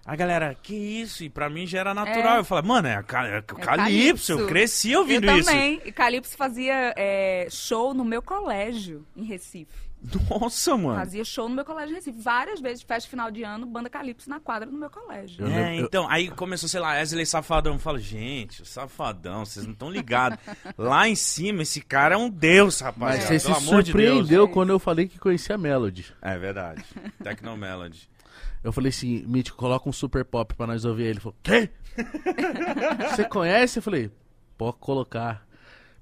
a galera, que isso? E pra mim já era natural. É. Eu falei, mano, é, a Ca- é o Calypso, Calypso. eu cresci Eu ouvindo isso. também. E Calypso fazia é, show no meu colégio, em Recife. Nossa, mano. Fazia show no meu colégio em Recife. Várias vezes, festa final de ano, banda Calypso na quadra do meu colégio. Eu É, eu- então, aí começou, sei lá, Wesley Safadão. Eu falo, gente, o Safadão, vocês não estão ligados. Lá em cima, esse cara é um deus, rapaz. Mas você se amor de Deus. surpreendeu quando eu falei que conhecia a Melody. É verdade. Tecnomelody. Eu falei assim, Mítico, coloca um super pop pra nós ouvir. Ele falou, quê? Você conhece? Eu falei, pode colocar.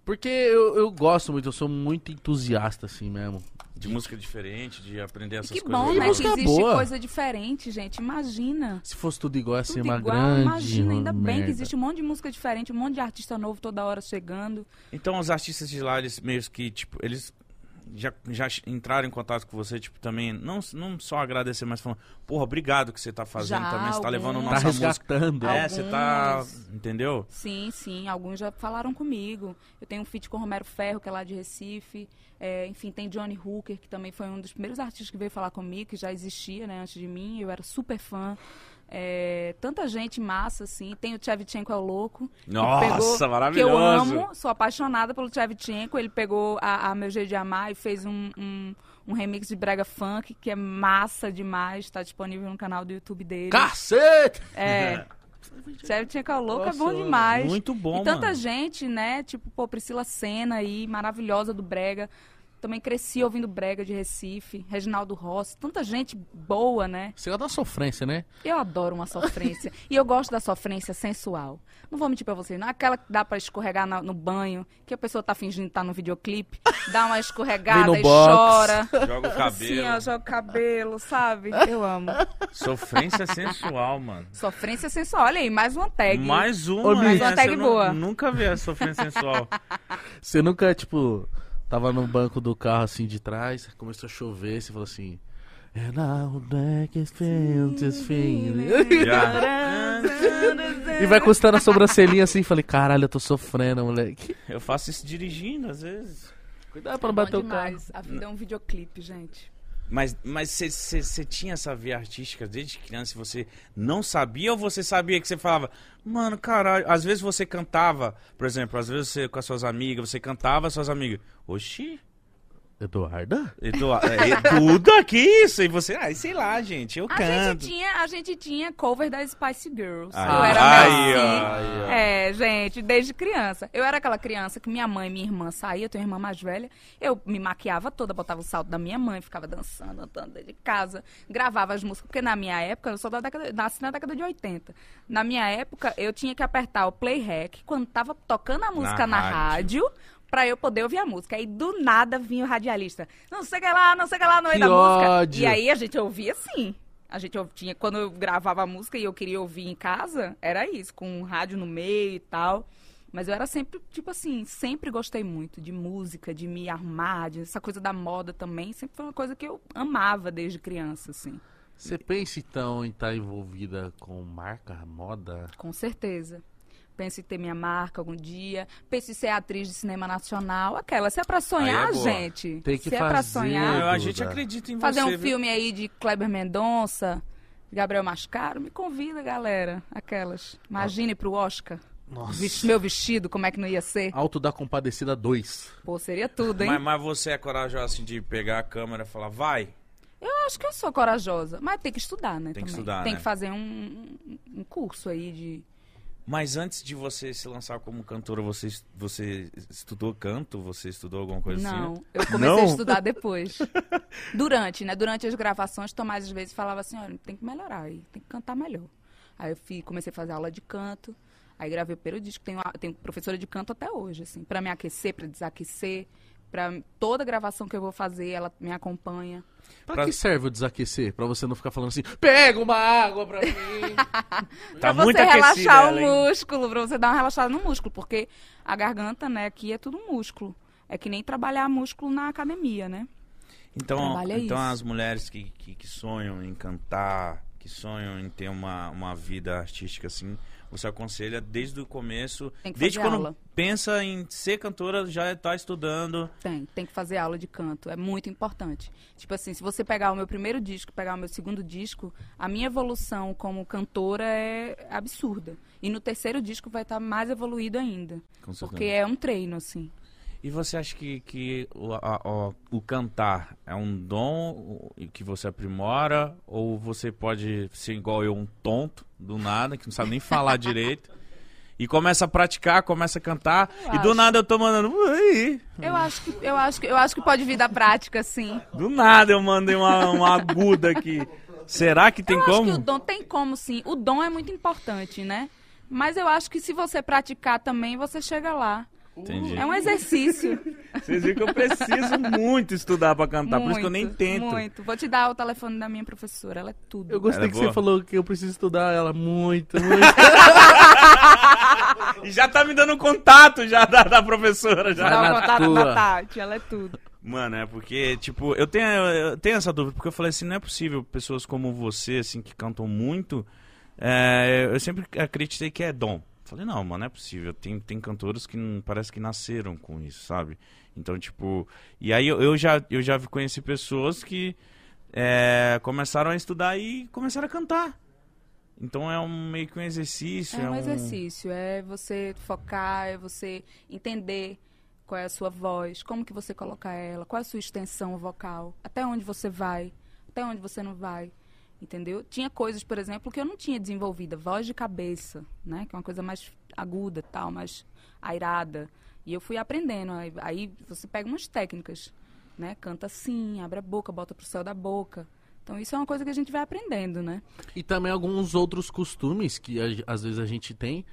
Porque eu, eu gosto muito, eu sou muito entusiasta assim mesmo. De música diferente, de aprender essas Que coisas. bom, E né? Que música existe boa. coisa diferente, gente. Imagina. Se fosse tudo igual, ia ser Tudo uma igual, grande imagina, ainda bem merda. que existe um monte de música diferente, um monte de artista novo toda hora chegando. Então os artistas de lá, eles meio que, tipo, eles já, já entraram em contato com você, tipo, também, não, não só agradecer, mas falando, porra, obrigado que você tá fazendo Já, também, você tá levando alguns. Tá nossa música. resgatando. É, você tá. Alguns. Entendeu? Sim, sim, alguns já falaram comigo. Eu tenho um feat com o Romero Ferro, que é lá de Recife. É, enfim, tem Johnny Hooker, que também foi um dos primeiros artistas que veio falar comigo, que já existia, né, antes de mim. Eu era super fã. É, tanta gente massa, assim. Tem o Tchevchenko é o louco. que Nossa, pegou- Que eu maravilhoso. amo, sou apaixonada pelo Tchevchenko. Ele pegou a, a Meu Jeito de Amar e fez um, um, um remix de Brega Funk, que é massa demais. Está disponível no canal do YouTube dele. Cacete! É. Tchevchenko é o louco, é Nossa, bom demais. Muito bom, E tanta mano. gente, né? Tipo, pô, Priscila Senna aí, maravilhosa do Brega. Também cresci ouvindo Brega de Recife, Reginaldo Rossi, tanta gente boa, né? Você gosta da sofrência, né? Eu adoro uma sofrência. e eu gosto da sofrência sensual. Não vou mentir pra vocês, não é aquela que dá pra escorregar na- no banho, que a pessoa tá fingindo estar no videoclipe, dá uma escorregada e box. chora. Joga o Assim, ó, cabelo. joga o cabelo, sabe? Eu amo. Sofrência sensual, mano. Sofrência sensual. Olha aí, mais uma tag. Mais Ô, uma, Mitch. né? Uma tag boa. Nunca vi a sofrência sensual. Você nunca, tipo, tava no banco do carro assim de trás, começou a chover, você falou assim. And back feeling. Já. E vai custando a sobrancelhinha assim, falei, caralho, eu tô sofrendo, moleque. Eu faço isso dirigindo, às vezes. Cuidado pra não Bom bater o carro. A vida é um videoclipe, gente. Mas você tinha essa via artística desde criança e você não sabia ou você sabia que você falava, mano, caralho, às vezes você cantava, por exemplo, às vezes você com as suas amigas, você cantava as suas amigas, oxi, Eduarda? É, tudo aqui isso. E você, ai, sei lá, gente, eu A canto. gente, tinha, a gente tinha cover das Spice Girls. Aí, eu era aí, Messi. ó, aí, ó. É, gente, desde criança. Eu era aquela criança que minha mãe e minha irmã saíam, eu tenho uma irmã mais velha. Eu me maquiava toda, botava o salto da minha mãe, ficava dançando, andando dentro de casa, gravava as músicas. Porque na minha época, eu sou da década, nasci na década de 80. Na minha época, eu tinha que apertar o play rec quando tava tocando a música na, rádio. rádio. Pra eu poder ouvir a música. Aí do nada vinha o radialista. Não sei o que lá, não sei o que lá no meio Que da música. ódio. E aí a gente ouvia assim. A gente tinha, quando eu gravava a música e eu queria ouvir em casa, era isso, com um rádio no meio e tal. Mas eu era sempre, tipo assim, sempre gostei muito de música, de me arrumar, de essa coisa da moda também. Sempre foi uma coisa que eu amava desde criança, assim. Você pensa então em estar envolvida com marca, moda? Com certeza. Penso em ter minha marca algum dia. Penso em ser atriz de cinema nacional. Aquela, se é pra sonhar, Aí é gente. Tem que se é pra fazer. sonhar. Eu- a gente Duda. acredita em fazer você. um viu? filme aí de Kleber Mendonça, Gabriel Mascaro, me convida, galera. Aquelas. Imagine pro Oscar. Nossa. Meu vestido, como é que não ia ser? Alto da Compadecida 2. Pô, seria tudo, hein? Mas, mas você é corajoso assim de pegar a câmera e falar, vai? Eu acho que eu sou corajosa. Mas tem que estudar, né? Tem que também. estudar, Tem né? que fazer um, um curso aí de. Mas antes de você se lançar como cantora, você, você estudou canto? Você estudou alguma coisa assim? Não, eu comecei Não? a estudar depois. Durante, né? Durante as gravações, Tomás às vezes falava assim, olha, tem que melhorar aí, tem que cantar melhor. Aí eu fui, comecei a fazer aula de canto, aí gravei o primeiro disco, tenho, tenho professora de canto até hoje, assim, pra me aquecer, pra desaquecer, pra toda gravação que eu vou fazer, ela me acompanha. Pra, Pra- que serve o desaquecer? Pra você não ficar falando assim, pega uma água pra mim. Tá pra muito você relaxar ela, o músculo, pra você dar uma relaxada no músculo, porque a garganta, né, aqui é tudo músculo. É que nem trabalhar músculo na academia, né? Então, é então isso. as mulheres que, que, que sonham em cantar, que sonham em ter uma, uma vida artística assim, você aconselha desde o começo, Tem que desde fazer quando aula. pensa em ser cantora, já está estudando. Tem, tem que fazer aula de canto, é muito importante. Tipo assim, se você pegar o meu primeiro disco, pegar o meu segundo disco, a minha evolução como cantora é absurda. E no terceiro disco vai estar mais evoluído ainda. Com certeza. Porque é um treino, assim. E você acha que, que o, a- o- o cantar é um dom que você aprimora? Ou você pode ser igual eu, um tonto, do nada, que não sabe nem falar direito? E começa a praticar, começa a cantar, Eu e do acho. nada eu tô mandando. Eu acho que, eu acho que, eu acho que pode vir da prática, sim. Do nada eu mandei uma, uma aguda aqui. Será que tem eu como? acho que o dom tem como, sim. O dom é muito importante, né? Mas eu acho que se você praticar também, você chega lá. Entendi. É um exercício. Vocês viram que eu preciso muito estudar pra cantar, por isso que eu nem Muito, tento. Muito. Vou te dar o telefone da minha professora, ela é tudo. Eu gostei Ela é que boa? você falou que eu preciso estudar ela muito, muito. E já tá me dando contato já da, da professora. Já. Dá o contato tua. da Tati, ela é tudo. Mano, é porque, tipo, eu tenho, eu tenho essa dúvida, porque eu falei assim, não é possível pessoas como você, assim, que cantam muito, é, eu sempre acreditei que é dom. Falei, não, mano, não é possível. Tem, tem cantores que não, parece que nasceram com isso, sabe? Então, tipo, e aí eu, eu já, eu já conheci pessoas que é, começaram a estudar e começaram a cantar. Então é um meio que um exercício. É um exercício, é você focar, é você entender qual é a sua voz, como que você coloca ela, qual é a sua extensão vocal, até onde você vai, até onde você não vai, entendeu? Tinha coisas, por exemplo, que eu não tinha desenvolvida, voz de cabeça, né, que é uma coisa mais aguda, tal, mais airada, e eu fui aprendendo, aí, aí você pega umas técnicas, né, canta assim, abre a boca, bota pro céu da boca. Então isso é uma coisa que a gente vai aprendendo, né? E também alguns outros costumes que a- às vezes a gente tem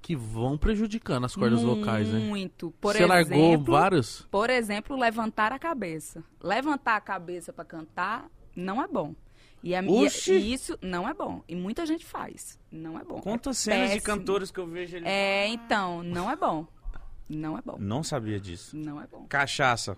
que vão prejudicando as cordas vocais, né? Muito. Por você exemplo, largou vários? Por exemplo, levantar a cabeça. Levantar a cabeça para cantar não é bom. E, a, e, e isso não é bom. E muita gente faz. Não é bom. Quantas É cenas de cantores que eu vejo ali. É, então, não é bom. Não é bom. Não sabia disso. Não é bom. Cachaça.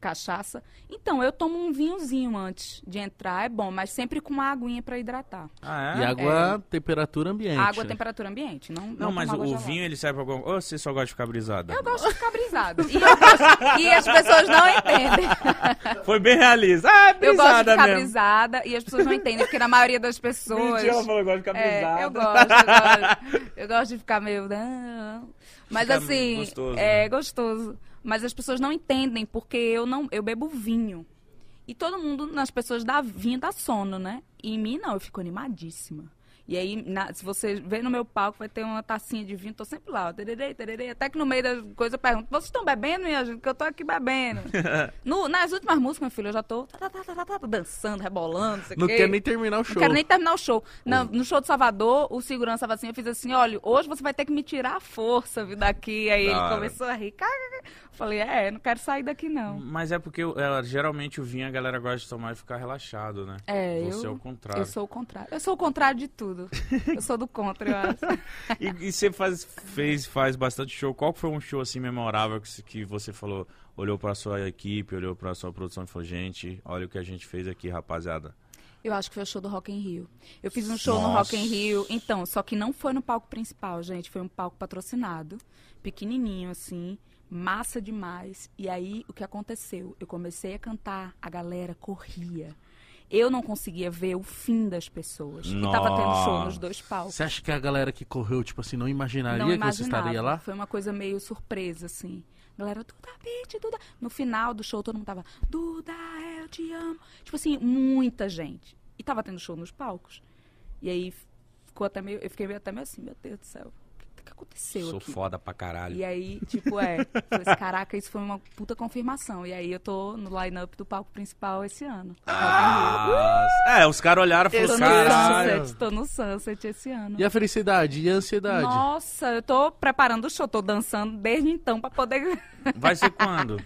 Cachaça. Então, eu tomo um vinhozinho antes de entrar, é bom, mas sempre com uma aguinha para hidratar. Ah, é? E água, temperatura ambiente. Água, temperatura ambiente. Não, Não, mas tomo o, gelada. vinho ele serve pra alguma Ou você só gosta de ficar brisada? Eu gosto de ficar brisado. E, gosto- e as pessoas não entendem. Foi bem realista. Ah, é Eu gosto de brisada ficar mesmo. brisada e as pessoas não entendem, porque na maioria das pessoas. Mentira, eu gosto de ficar brisada. É, eu gosto, eu gosto. Eu gosto de ficar meio. "Não". Mas Fica assim. gostoso, é né? gostoso. Mas as pessoas não entendem porque eu não eu bebo vinho. E todo mundo, nas pessoas dá vinho dá sono, né? E em mim não, eu fico animadíssima. E aí, na- se você ver no meu palco, vai ter uma tacinha de vinho, tô sempre lá, ó, tererê, tererê, até que no meio da coisa eu pergunto, vocês estão bebendo, minha gente? Que eu tô aqui bebendo. No- nas últimas músicas, meu filho, eu já tô tá, tá, tá, tá, tá, dançando, rebolando, não sei o Não quê. quer nem terminar o show. Não quero nem terminar o show. Não, no show de Salvador, o segurança tava assim, eu fiz assim, olha, hoje você vai ter que me tirar a força, viu, daqui. Aí ele começou a rir. Falei, é, não quero sair daqui, não. Mas é porque é, geralmente o vinho a galera gosta de tomar e ficar relaxado, né? É, Você é eu, o contrário. eu sou o contrário. Eu sou o contrário de tudo. Eu sou do contra, eu acho. E, e você faz, fez, faz bastante show. Qual foi um show assim memorável que, que você falou, olhou pra sua equipe, olhou pra sua produção e falou, gente, olha o que a gente fez aqui, rapaziada. Eu acho que foi o show do Rock in Rio. Eu fiz um show no Nossa. Rock in Rio, então, só que não foi no palco principal, gente. Foi um palco patrocinado, pequenininho, assim, massa demais. E aí, o que aconteceu? Eu comecei a cantar, a galera corria. Eu não conseguia ver o fim das pessoas. E tava tendo show Nossa. nos dois palcos. Você acha que a galera que correu, tipo assim, não imaginaria Não que você estaria lá? Foi uma coisa meio surpresa, assim. Galera, Duda, Beat, Duda. No final do show, todo mundo tava, Duda, eu te amo. Tipo assim, muita gente. E tava tendo show nos palcos. E aí ficou até meio. Eu fiquei meio, até meio assim, meu Deus do céu. O que, que aconteceu Sou aqui? foda pra caralho. E aí, tipo, é. falei assim, Caraca, isso foi uma puta confirmação. E aí eu tô no line-up do palco principal esse ano. Ah, é, os caras olharam e falaram, no caralho. Sunset, tô no Sunset esse ano. E a felicidade? E a ansiedade? Nossa, eu tô preparando o show, tô dançando desde então pra poder. Vai ser quando?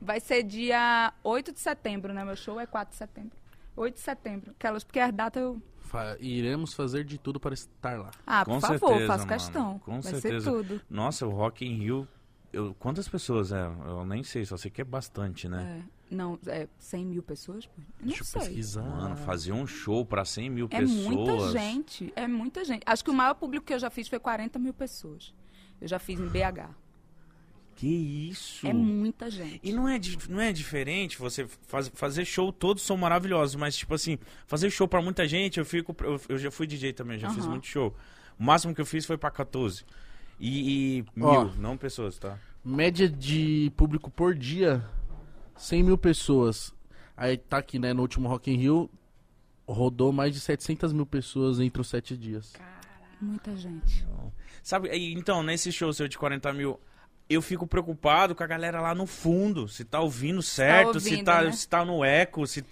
Vai ser dia 8 de setembro, né? Meu show é 4 de setembro. 8 de setembro. Aquelas, porque as datas eu. Fa- Iremos fazer de tudo para estar lá. Ah, Com por favor, certeza, faço mano. questão. Com Vai certeza. ser tudo. Nossa, o Rock in Rio... eu- quantas pessoas é? Eu nem sei, só sei que é bastante, né? É, não, é 100 mil pessoas? Eu Não Deixa eu sei. pesquisar. Mano, fazer um show pra 100 mil É pessoas. muita gente, é muita gente. Acho que o maior público que eu já fiz foi 40 mil pessoas. Eu já fiz em BH. Que isso? É muita gente. E não é, não é diferente você faz- fazer show, todos são maravilhosos, mas tipo assim, fazer show pra muita gente, eu fico. Eu, eu já fui DJ também, já fiz Aham. muito show. O máximo que eu fiz foi pra 14. E, e Ó. mil, não pessoas, tá? Média de público por dia, 100 mil pessoas. Aí tá aqui, né? No último Rock in Rio, rodou mais de 700 mil pessoas entre os sete dias. Muita gente. Sabe, então, nesse show seu de 40 mil, eu fico preocupado com a galera lá no fundo, se tá ouvindo certo, se, ouvindo, tá, né? se tá no eco, se.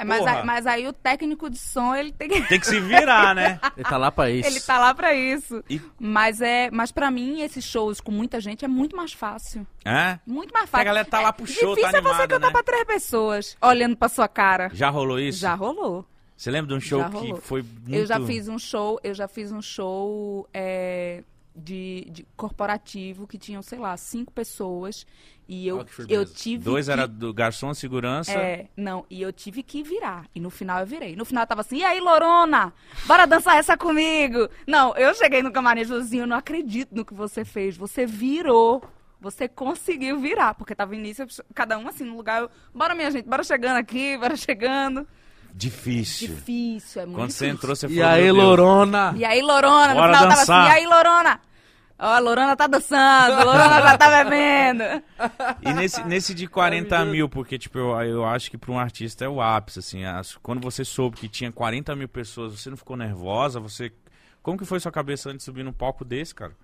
É, mas, aí, mas aí o técnico de som, ele tem que. Tem que se virar, né? Ele tá lá pra isso. Ele tá lá pra isso. E- Mas é, mas para mim esses shows com muita gente é muito mais fácil. Hã? Muito mais fácil. a galera tá lá pro show, tá Difícil é você animada, cantar né? pra três pessoas, olhando pra sua cara. Já rolou isso? Já rolou. Você lembra de um show que foi muito... Eu já fiz um show, eu já fiz um show é, de, de corporativo que tinham, sei lá, cinco pessoas. E eu, firmeza. eu tive. Dois que- era do garçom, segurança. É, não, e eu tive que virar. E no final eu virei. No final eu tava assim, e aí, Lorona? Bora dançar essa comigo? Não, eu cheguei no camarim Josinho, eu não acredito no que você fez. Você virou. Você conseguiu virar, porque tava início, cada um assim no lugar. eu, bora, minha gente, bora chegando aqui, bora chegando. Difícil. Difícil, é muito Quando você difícil. entrou, você E falou, aí, meu Deus. Lorona? E aí, Lorona, no Bora final tava dançar. assim, e aí, Lorona? Ó, a Lorona tá dançando, a Lorona já tá bebendo. E nesse, nesse de 40 mil, porque, tipo, eu, eu acho que pra um artista é o ápice, assim. as- quando você soube que tinha 40 mil pessoas, você não ficou nervosa? Você... Como que foi sua cabeça antes de subir num palco desse, cara?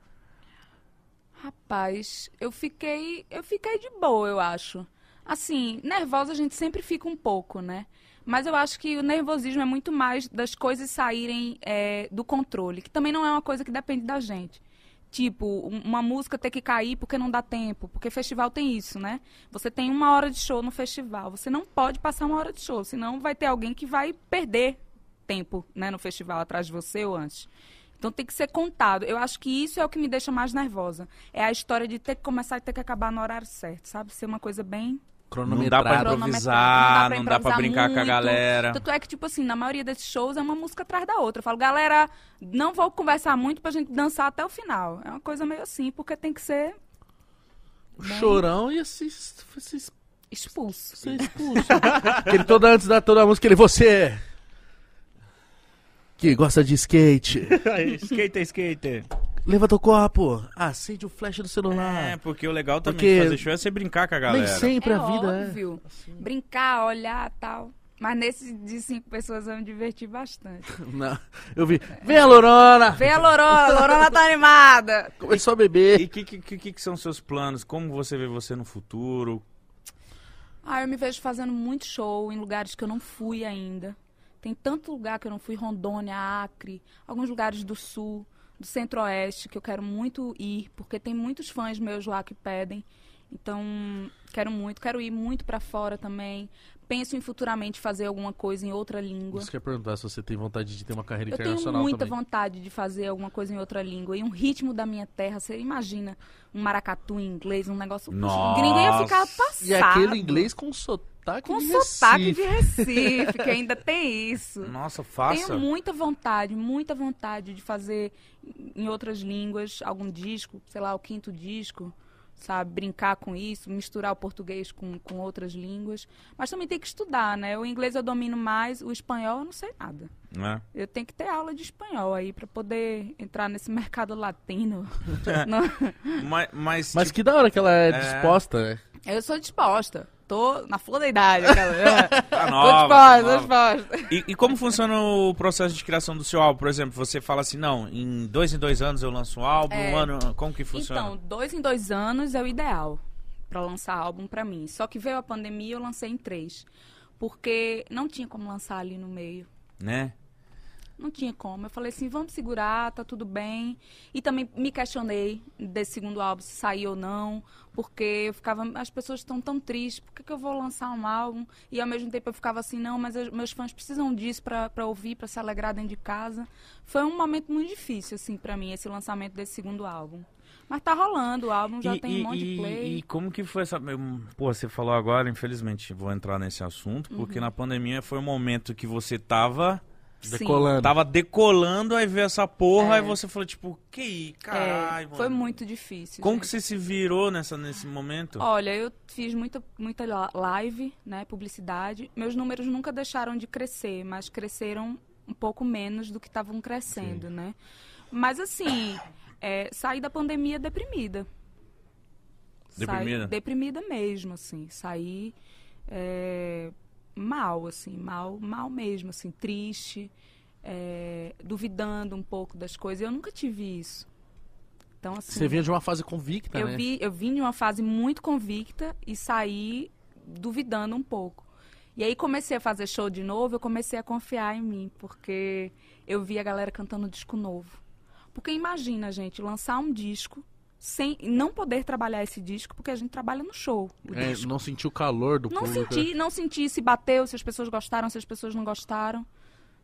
Rapaz, eu fiquei, eu fiquei de boa, eu acho. Assim, nervosa a gente sempre fica um pouco, né? Mas eu acho que o nervosismo é muito mais das coisas saírem é, do controle, que também não é uma coisa que depende da gente. Tipo, um- uma música ter que cair porque não dá tempo, porque festival tem isso, né? Você tem uma hora de show no festival, você não pode passar uma hora de show, senão vai ter alguém que vai perder tempo, né, no festival atrás de você ou antes. Então tem que ser contado. Eu acho que isso é o que me deixa mais nervosa. É a história de ter que começar e ter que acabar no horário certo, sabe? Ser uma coisa bem Não dá pra Cronometrado. improvisar, não dá pra improvisar brincar com a muito. galera. Tanto é que, tipo assim, na maioria desses shows é uma música atrás da outra. Eu falo, galera, não vou conversar muito pra gente dançar até o final. É uma coisa meio assim, porque tem que ser O chorão ia se, se, expulso. ser expulso. ele toda antes da toda a música, ele, você que gosta de skate. skater, skater. Levanta o copo, acende o flash do celular. É, porque o legal também Porque- de fazer show é você brincar com a galera. Nem sempre é a vida é. óbvio. Brincar, olhar tal. Mas nesse de cinco pessoas eu me diverti bastante. Não, eu vi. Vem a Lorona! Vem a Lorona, a Lorona tá animada. Começou a beber. E o que, que, que, que são seus planos? Como você vê você no futuro? Ah, eu me vejo fazendo muito show em lugares que eu não fui ainda. Tem tanto lugar que eu não fui, Rondônia, Acre, alguns lugares do sul, do centro-oeste, que eu quero muito ir, porque tem muitos fãs meus lá que pedem. Então, quero muito, quero ir muito pra fora também. Penso em futuramente fazer alguma coisa em outra língua. Você quer perguntar se você tem vontade de ter uma carreira Eu tenho internacional muita também. vontade de fazer alguma coisa em outra língua. E um ritmo da minha terra. Você imagina um maracatu em inglês, um negócio. Nossa. Gringo ia ficar passado. E aquele inglês com sotaque Com de sotaque Recife. de Recife, que ainda tem isso. Nossa, faça. Tenho muita vontade, muita vontade de fazer em outras línguas algum disco, sei lá, o quinto disco, sabe? Brincar com isso, misturar o português com, com outras línguas. Mas também tem que estudar, né? O inglês eu domino mais, o espanhol eu não sei nada. Né? Eu tenho que ter aula de espanhol aí para poder entrar nesse mercado latino. Não- Mas, mas, Mas tipo, que da hora que ela é, É. disposta, né? eu sou disposta. Tô na flor da idade, aquela. tá tô nova, tá disposta, tô disposta. E, e como funciona o processo de criação do seu álbum? Por exemplo, você fala assim, não, em dois em dois anos eu lanço um álbum, É. um ano, como que funciona? Então, dois em dois anos é o ideal para lançar álbum para mim. Só que veio a pandemia eu lancei em três. Porque não tinha como lançar ali no meio. Né? Não tinha como. Eu falei assim, vamos segurar, tá tudo bem. E também me questionei desse segundo álbum se sair ou não, porque eu ficava, as pessoas estão tão tristes, por que, que eu vou lançar um álbum? E ao mesmo tempo eu ficava assim, não, mas eu- meus fãs precisam disso pra pra ouvir, pra se alegrar dentro de casa. Foi um momento muito difícil, assim, pra mim, esse lançamento desse segundo álbum. Mas tá rolando, o álbum já e, tem um monte de e- play. e como que foi essa. Pô, você falou agora, infelizmente, vou entrar nesse assunto, Uhum. porque na pandemia foi o momento que você tava. Sim. Decolando. Tava decolando, aí veio essa porra, É. aí você falou, tipo, que aí, caralho, É, foi mano. muito difícil. Como gente. que você se virou nessa, nesse momento? Olha, eu fiz muita, muita live, né, publicidade. Meus números nunca deixaram de crescer, mas cresceram um pouco menos do que estavam crescendo, né? Mas assim, é, saí da pandemia deprimida. Saí- Deprimida? deprimida mesmo, assim. Saí é, mal, assim, mal, mal mesmo, assim, triste, é, duvidando um pouco das coisas. Eu nunca tive isso. Então, assim, Você vinha de uma fase convicta, eu, né? vi, eu vim de uma fase muito convicta e saí duvidando um pouco. E aí comecei a fazer show de novo, eu comecei a confiar em mim, porque eu vi a galera cantando disco novo. Porque imagina, gente, lançar um disco sem não poder trabalhar esse disco, porque a gente trabalha no show. o É, não sentiu o calor do Não público. senti, não senti se bateu, se as pessoas gostaram, se as pessoas não gostaram.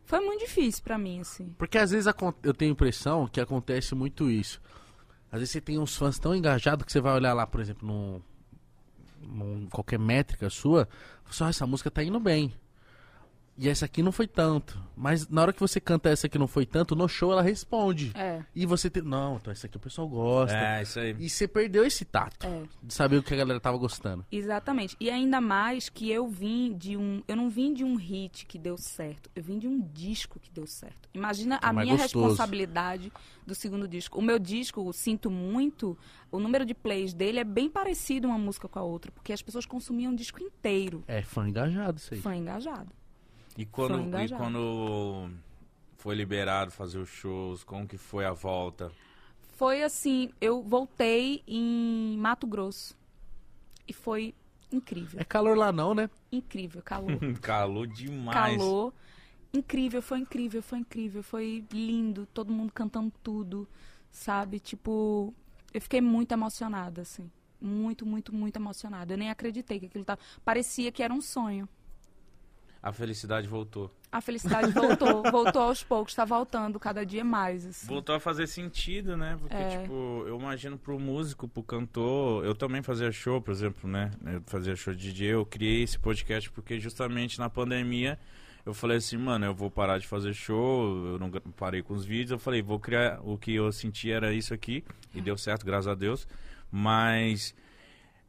Foi muito difícil pra mim, assim. Porque às vezes eu tenho a impressão que acontece muito isso. Às vezes você tem uns fãs tão engajados que você vai olhar lá, por exemplo, num, num qualquer métrica sua, só essa música tá indo bem. E essa aqui não foi tanto. Mas na hora que você canta essa que não foi tanto, no show ela responde. É, E você tem. Não, então essa aqui o pessoal gosta. É, isso aí. E você perdeu esse tato é. de saber o que a galera tava gostando. Exatamente. E ainda mais que eu vim de um. Eu não vim de um hit que deu certo. Eu vim de um disco que deu certo. Imagina a É mais minha gostoso. responsabilidade do segundo disco. O meu disco, o Sinto Muito, o número de plays dele é bem parecido uma música com a outra, porque as pessoas consumiam o disco inteiro. É fã engajado isso aí. Fã engajado. E quando, e quando foi liberado fazer os shows, como que foi a volta? Foi assim, eu voltei em Mato Grosso. E foi incrível. É calor lá não, né? Incrível, calor. Calor demais. calor. Incrível, foi incrível, foi incrível, foi lindo, todo mundo cantando tudo, sabe? Tipo, eu fiquei muito emocionada, assim. Muito, muito, muito emocionada. Eu nem acreditei que aquilo tava. Parecia que era um sonho. A felicidade voltou. A felicidade voltou, voltou aos poucos, tá voltando cada dia mais, assim. Voltou a fazer sentido, né? Porque, É. tipo, eu imagino pro músico, pro cantor. Eu também fazia show, por exemplo, né? Eu fazia show de DJ. Eu criei esse podcast porque, justamente na pandemia, eu falei assim, mano, eu vou parar de fazer show. Eu não parei com os vídeos. Eu falei, vou criar. O que eu senti era isso aqui. E deu certo, graças a Deus. Mas.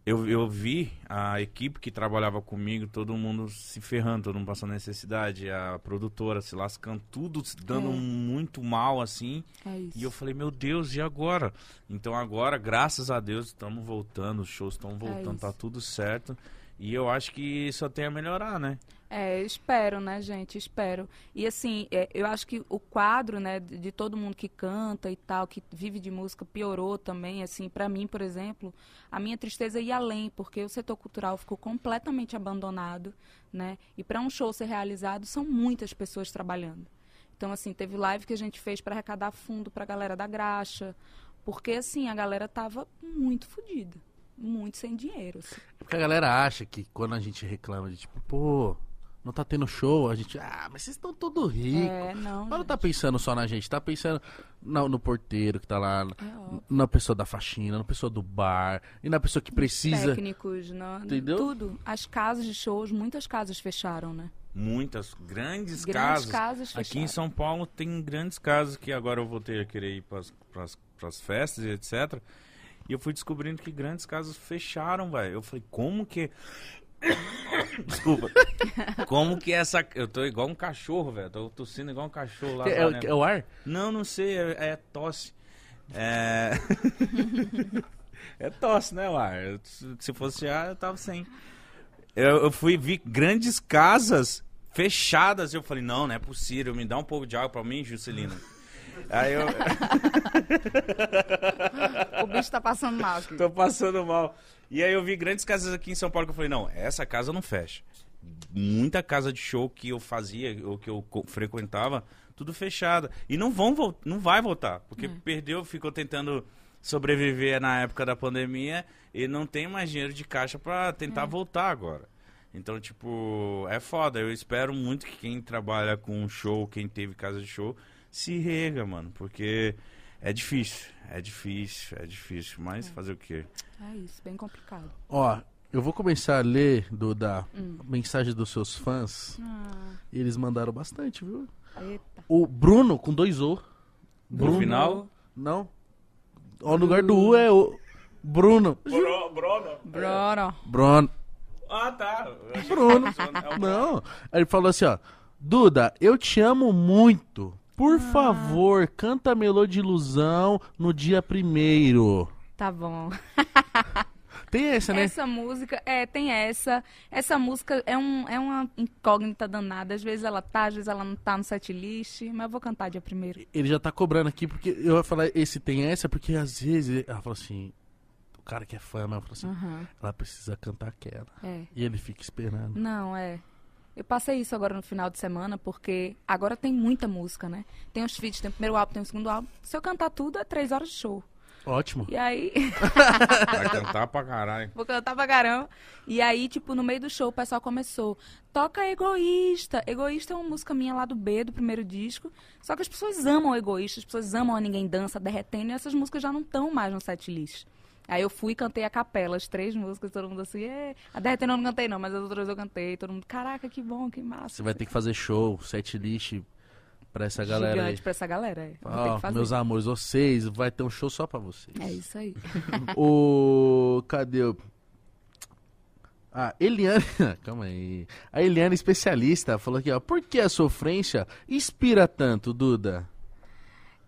Eu, eu vi a equipe que trabalhava comigo, todo mundo se ferrando, todo mundo passando necessidade, a produtora se lascando, tudo se dando É. muito mal assim. É isso. E eu falei, meu Deus, e agora? Então agora, graças a Deus, estamos voltando, os shows estão voltando, tá É isso. tudo certo. E eu acho que só tem a melhorar, né? É, espero, né, gente? Espero. E assim, é, eu acho que o quadro, né, de, todo mundo que canta e tal, que vive de música, piorou também. Assim, para mim, por exemplo, a minha tristeza ia além, porque o setor cultural ficou completamente abandonado, né? E para um show ser realizado, são muitas pessoas trabalhando. Então, assim, teve live que a gente fez para arrecadar fundo para a galera da graxa, porque assim a galera tava muito fodida, muito sem dinheiro. assim. Porque a galera acha que quando a gente reclama de tipo, pô, não tá tendo show, a gente, ah, mas vocês estão todos ricos. É, não. Mas não tá pensando só na gente, tá pensando na- no porteiro que tá lá, É na pessoa da faxina, na pessoa do bar, e na pessoa que precisa. técnicos, né? Entendeu? Tudo. As casas de shows, muitas casas fecharam, né? Muitas grandes, Grandes casas. casas Aqui fecharam. em São Paulo tem grandes casas que agora eu voltei a querer ir para as festas e etc. E eu fui descobrindo que grandes casas fecharam, velho. Eu falei, como que. Desculpa. Como que essa. Eu tô igual um cachorro, velho. Tô tossindo igual um cachorro lá. É, lá, né? é o ar? Não, não sei, é, é tosse. É. é tosse, né, Lar? Eu- Se fosse ar, eu tava sem. Eu, eu fui vi grandes casas fechadas. Eu falei, não, não é possível. Me dá um pouco de água pra mim, Juscelino. Aí eu O bicho tá passando mal aqui. tô passando mal. E aí eu vi grandes casas aqui em São Paulo que eu falei, não, essa casa não fecha. Muita casa de show que eu fazia, ou que eu frequentava, tudo fechada. E não vão não vai voltar, porque perdeu, ficou tentando sobreviver na época da pandemia e não tem mais dinheiro de caixa pra tentar voltar agora. Então, tipo, é foda. Eu espero muito que quem trabalha com show, quem teve casa de show, se rega, mano, porque é difícil, é difícil, é difícil, mas fazer o quê? É isso, bem complicado. Ó, eu vou começar a ler, Duda, mensagem dos seus fãs. Ah, E eles mandaram bastante, viu? eita. O Bruno, com dois O. Bruno. final? Não. Ó, no lugar do U é o Bruno. Bruno. Bruno. Bruno. Ah, tá. Bruno. É o Não. Aí ele falou assim, ó. Duda, eu te amo muito. Por favor, canta Melô de Ilusão no dia primeiro. Tá bom. Tem essa, né? Essa música, é, tem essa. Essa música é, um, é uma incógnita danada. Às vezes ela tá, às vezes ela não tá no set list, mas eu vou cantar dia primeiro. Ele já tá cobrando aqui, porque eu ia falar esse tem essa, porque às vezes ela fala assim, o cara que é fã, mas fala assim, Aham, ela precisa cantar aquela. é. E ele fica esperando. Não, é. Eu passei isso agora no final de semana, porque agora tem muita música, né? Tem os feats, tem o primeiro álbum, tem o segundo álbum. Se eu cantar tudo, é três horas de show. Ótimo. E aí, Vai cantar pra caralho. vou cantar pra caramba. E aí, tipo, no meio do show, o pessoal começou. Toca Egoísta. Egoísta é uma música minha lá do B, do primeiro disco. Só que as pessoas amam Egoísta, as pessoas amam a Ninguém Dança, Derretendo, e essas músicas já não estão mais no set list. Aí eu fui e cantei a capela, as três músicas, todo mundo assim, "É". a Derretendo eu não cantei não, mas as outras eu cantei, todo mundo, caraca, que bom, que massa. Você vai ter que fazer show, set list pra essa galera aí. Gigante pra essa galera, é. Fazer. meus amores, vocês, vai ter um show só pra vocês. É isso aí. O. Cadê o. Ah, Eliane. Calma aí. A Eliane, especialista, falou aqui, ó. Por que a sofrência inspira tanto, Duda?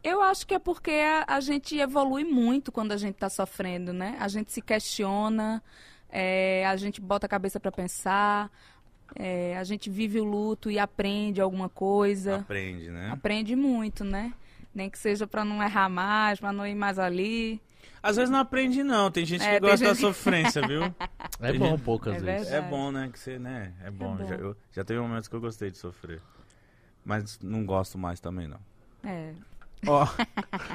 Eu acho que é porque a, a gente evolui muito quando a gente está sofrendo, né? A gente se questiona, é, a gente bota a cabeça para pensar, é, a gente vive o luto e aprende alguma coisa. Aprende, né? Aprende muito, né? Nem que seja para não errar mais, para não ir mais ali. Às vezes não aprende, não. Tem gente que É, tem gosta da gente- sofrência, viu? É Tem bom gente- poucas É vezes. verdade. É bom, né? Que você, né? É bom. bom. Já, eu- já teve momentos que eu gostei de sofrer. Mas não gosto mais também, não. É. Ó,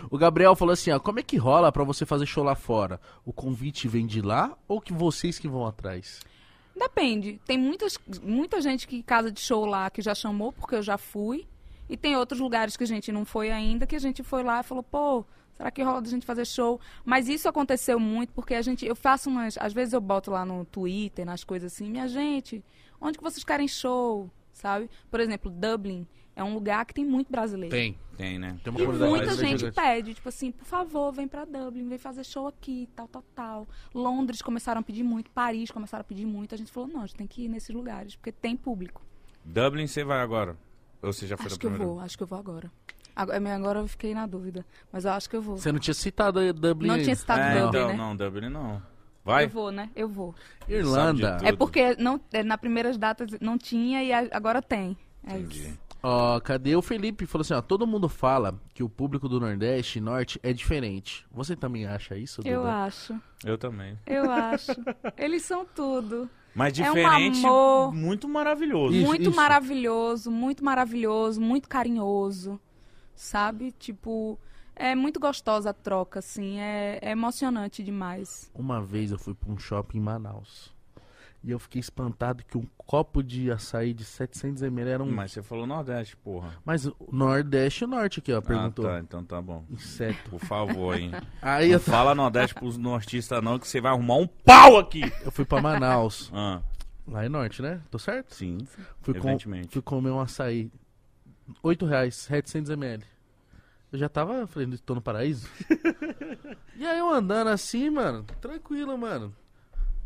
o Gabriel falou assim, ó. Como é que rola pra você fazer show lá fora? O convite vem de lá ou que vocês que vão atrás? Depende. Tem muitas, muita gente que casa de show lá que já chamou, porque eu já fui. E tem outros lugares que a gente não foi ainda, que a gente foi lá e falou, pô, será que rola da gente fazer show? Mas isso aconteceu muito porque a gente. Eu faço umas. Às vezes eu boto lá no Twitter, nas coisas assim, minha gente, onde que vocês querem show? Sabe? Por exemplo, Dublin é um lugar que tem muito brasileiro. Tem. Tem, né? Tem uma E muita gente gigante. pede, tipo assim, por favor, vem pra Dublin, vem fazer show aqui, tal, tal, tal. Londres começaram a pedir muito, Paris começaram a pedir muito. A gente falou, não, a gente tem que ir nesses lugares, porque tem público. Dublin você vai agora? Ou você já foi acho da que eu primeira? vou, acho que eu vou agora. Agora, agora eu fiquei na dúvida, mas eu acho que eu vou. Você não tinha citado Dublin Não tinha citado é, Dublin, então, né? não, Dublin não. Vai? Eu vou, né? Eu vou. Irlanda. É porque não, é, na primeiras datas não tinha e a- agora tem. É Entendi. isso. Ó, cadê o Felipe? Falou assim, ó, todo mundo fala que o público do Nordeste e Norte é diferente. Você também acha isso, Eu Duda? acho, Eu também. eu acho. Eles são tudo. Mas É um diferente, amor. muito maravilhoso. Isso, muito isso. maravilhoso, muito maravilhoso, muito carinhoso, sabe? Tipo, é muito gostosa a troca, assim, é, é emocionante demais. Uma vez eu fui pra um shopping em Manaus. E eu fiquei espantado que um copo de açaí de 700ml era um... Mas você falou Nordeste, porra. Mas Nordeste e Norte aqui, ó, perguntou. Ah, tá, então tá bom. Inseto. Por favor, hein. Aí Não eu, fala Nordeste pros nortistas não, que você vai arrumar um pau aqui. eu fui pra Manaus. Ah, Lá em Norte, né? Tô certo? sim, Fui, com, fui comer um açaí. 8 reais, 700ml. Eu já tava, falei, tô no paraíso. e aí eu andando assim, mano, tranquilo, mano.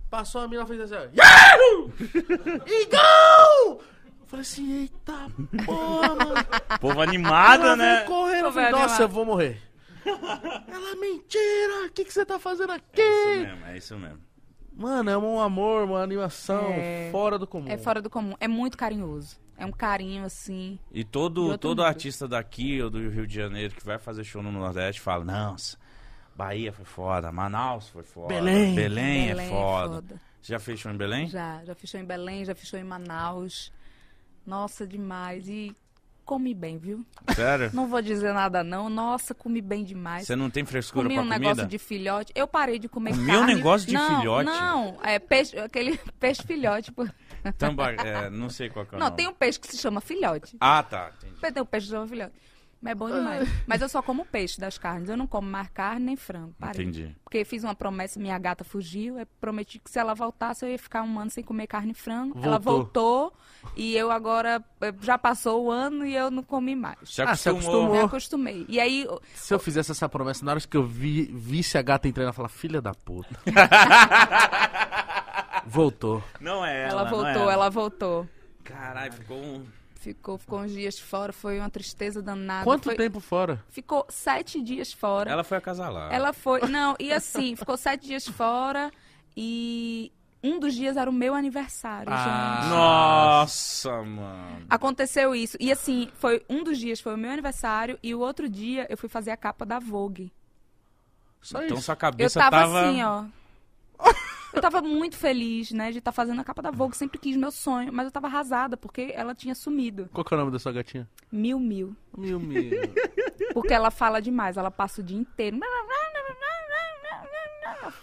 Passou a mina, fez assim, ó. Yahoo! E gol! Eu falei assim, eita porra, mano. Povo animado, Ela né? correndo, eu falei, nossa, animado. eu vou morrer. Ela, mentira, o que, que você tá fazendo É aqui? isso mesmo, é isso mesmo. Mano, é um amor, uma animação É. fora do comum. É fora do comum, é muito carinhoso. É um carinho, assim. E todo, todo mundo. artista daqui ou do Rio de Janeiro que vai fazer show no Nordeste fala, nossa, Bahia foi foda, Manaus foi foda, Belém. Belém, é Belém foda. Você já fez show em Belém? Já, já fechou em Belém, já fechou em Manaus. Nossa, demais. E comi bem, viu? Sério? Não vou dizer nada, não. Nossa, comi bem demais. Você não tem frescura Comi pra um comida? negócio de filhote. Eu parei de comer um carne. negócio de não, filhote? Não, é peixe, aquele peixe filhote. pô. Tamba... É, não sei qual que é o Não, nome. tem um peixe que se chama filhote. Ah, tá, entendi. Tem um peixe que se chama filhote. Mas é bom demais. Mas eu só como peixe das carnes. Eu não como mais carne nem frango. Parei. Entendi. Porque fiz uma promessa, minha gata fugiu. Eu prometi que se ela voltasse, eu ia ficar um ano sem comer carne e frango. Ela Voltou. voltou. E eu agora. eh, Já passou o ano e eu não comi mais. Se Ah, se acostumou. acostumou. Me acostumei. E aí, Se eu fizesse essa promessa, na hora que eu vi, visse a gata entrando, eu ia falar, filha da puta. Voltou. Não é ela, ela, não é voltou, ela voltou. Caralho, ficou um... Ficou, ficou uns dias fora, foi uma tristeza danada. Quanto Foi- tempo fora? Ficou sete dias fora. Ela foi acasalar. Ela foi. Não, e assim, ficou sete dias fora e um dos dias era o meu aniversário, Ah. gente. Nossa, mano. Aconteceu isso. E assim, foi um dos dias foi o meu aniversário e o outro dia eu fui fazer a capa da Vogue. Só Então isso. sua Eu cabeça tava, tava... assim, ó. Eu tava muito feliz, né, de estar fazendo a capa da Vogue. Sempre quis meu sonho, mas eu tava arrasada porque ela tinha sumido. Qual que é o nome da sua gatinha? Mil, mil. Mil, mil. Porque ela fala demais, ela passa o dia inteiro.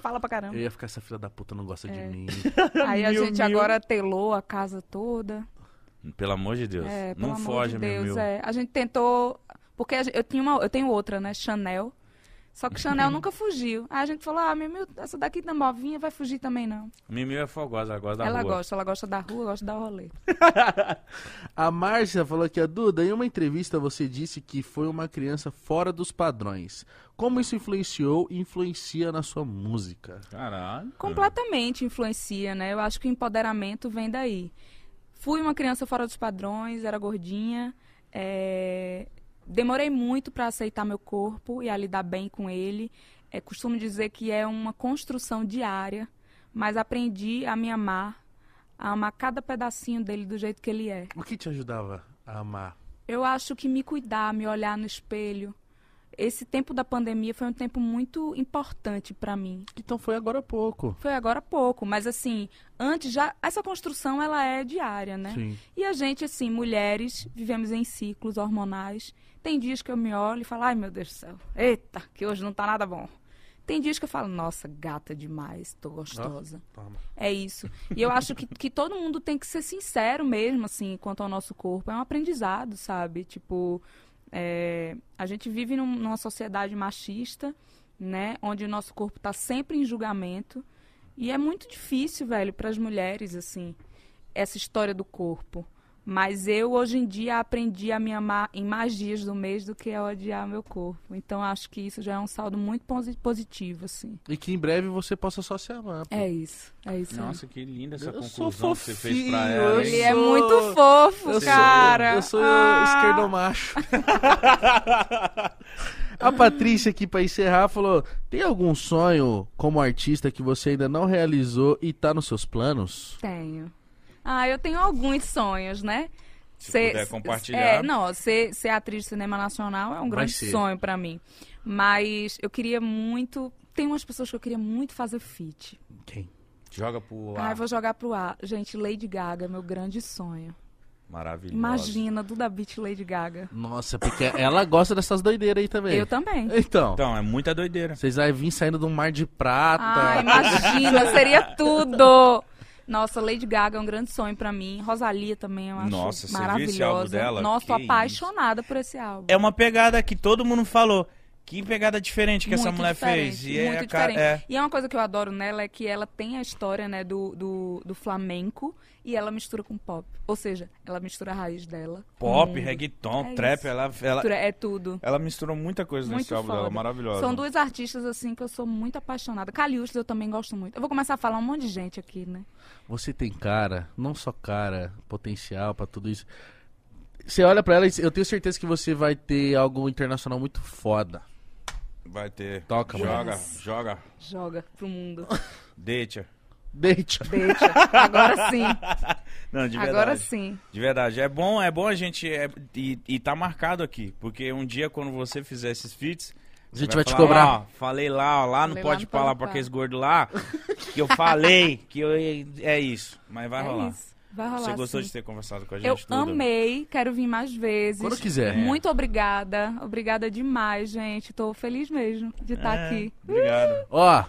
Fala pra caramba. Eu ia ficar, essa filha da puta não gosta de É. mim. Aí a Mil, gente mil. agora telou a casa toda. Pelo amor de Deus. É, pelo não amor foge, de meu Deus. mil. É. A gente tentou. Porque eu, tinha uma, eu tenho outra, né? Chanel. Só que Chanel nunca fugiu. Aí a gente falou: ah, meu, essa daqui tá novinha, vai fugir também não. Mimil é fogosa, ela gosta da ela rua. gosta, ela gosta da rua, gosta dar rolê. A Márcia falou aqui, a Duda, em uma entrevista você disse que foi uma criança fora dos padrões. Como isso influenciou e influencia na sua música? Caralho. Completamente influencia, né? Eu acho que o empoderamento vem daí. Fui uma criança fora dos padrões, era gordinha. é, Demorei muito para aceitar meu corpo e a lidar bem com ele. É, costumo dizer que é uma construção diária, mas aprendi a me amar, a amar cada pedacinho dele do jeito que ele é. O que te ajudava a amar? Eu acho que me cuidar, me olhar no espelho. Esse tempo da pandemia foi um tempo muito importante para mim. Então foi agora há pouco. Foi agora há pouco, mas assim, antes já essa construção ela é diária, né? Sim. E a gente assim, mulheres, vivemos em ciclos hormonais. Tem dias que eu me olho e falo: "Ai, meu Deus do céu. Eita, que hoje não tá nada bom". Tem dias que eu falo: "Nossa, gata demais, tô gostosa". Toma. É isso. E eu acho que, que todo mundo tem que ser sincero mesmo, assim, quanto ao nosso corpo. É um aprendizado, sabe? Tipo, é, a gente vive num- numa sociedade machista, né? Onde o nosso corpo está sempre em julgamento. E é muito difícil, velho, para as mulheres, assim, essa história do corpo. Mas eu, hoje em dia, aprendi a me amar em mais dias do mês do que a odiar meu corpo. Então, acho que isso já é um saldo muito posi- positivo, assim. E que em breve você possa só se amar. pô. É isso, é isso. aí. Nossa, que linda essa Eu sou conclusão que você fez pra ela. Ele é sou- muito fofo, Eu sou- cara. eu sou Ah. esquerdomacho. A Patrícia aqui pra encerrar falou: "Tem algum sonho como artista que você ainda não realizou e tá nos seus planos?" Tenho. Ah, eu tenho alguns sonhos, né? Se Ser- puder compartilhar. É, não, ser, ser atriz de cinema nacional é um Vai grande ser. sonho pra mim. Mas eu queria muito. Tem umas pessoas que eu queria muito fazer feat. Quem? Joga pro Ai, ar. vou jogar pro ar. Gente, Lady Gaga é meu grande sonho. Maravilhoso. Imagina, Duda Beat Lady Gaga. Nossa, porque ela gosta dessas doideiras aí também. Eu também. Então, Então, é muita doideira. vocês vão vir saindo de um mar de prata. Ah, imagina, seria tudo. Nossa, Lady Gaga é um grande sonho pra mim. Rosalia também, eu acho Nossa, você maravilhosa. esse álbum dela? Nossa, tô apaixonada por esse álbum. É uma pegada que todo mundo falou. Que pegada diferente que essa Muito mulher diferente, fez. E é, muito ca- diferente. é. E é uma coisa que eu adoro nela é que ela tem a história, né, do, do, do flamenco e ela mistura com pop. Ou seja, ela mistura a raiz dela. Pop, reggaeton, É trap, isso. ela, ela, Mistura- É tudo. ela misturou muita coisa Muito nesse álbum foda. dela, maravilhosa. São duas artistas, assim, que eu sou muito apaixonada. Caliuches eu também gosto muito. Eu vou começar a falar um monte de gente aqui, né? Você tem cara, não só cara, potencial pra tudo isso. Você olha pra ela e eu tenho certeza que você vai ter algo internacional muito foda. Vai ter. Toca, mano. joga, joga. Joga pro mundo. Deixa. Deixa. Deixa. Agora sim. Não, de verdade. Agora sim. De verdade. É bom, é bom a gente. É, e, e tá marcado aqui. Porque um dia, quando você fizer esses feats. A gente você vai te falar, cobrar. Ó, falei lá, ó, lá não Falei pode falar pra aqueles gordos lá. Que eu falei que eu, é isso. Mas vai é rolar. isso. Vai rolar Você gostou sim. de ter conversado com a gente? Eu tudo? amei, quero vir mais vezes. Quando quiser. É. Muito obrigada. Obrigada demais, gente. Tô feliz mesmo de estar É, aqui. Obrigado. Ó,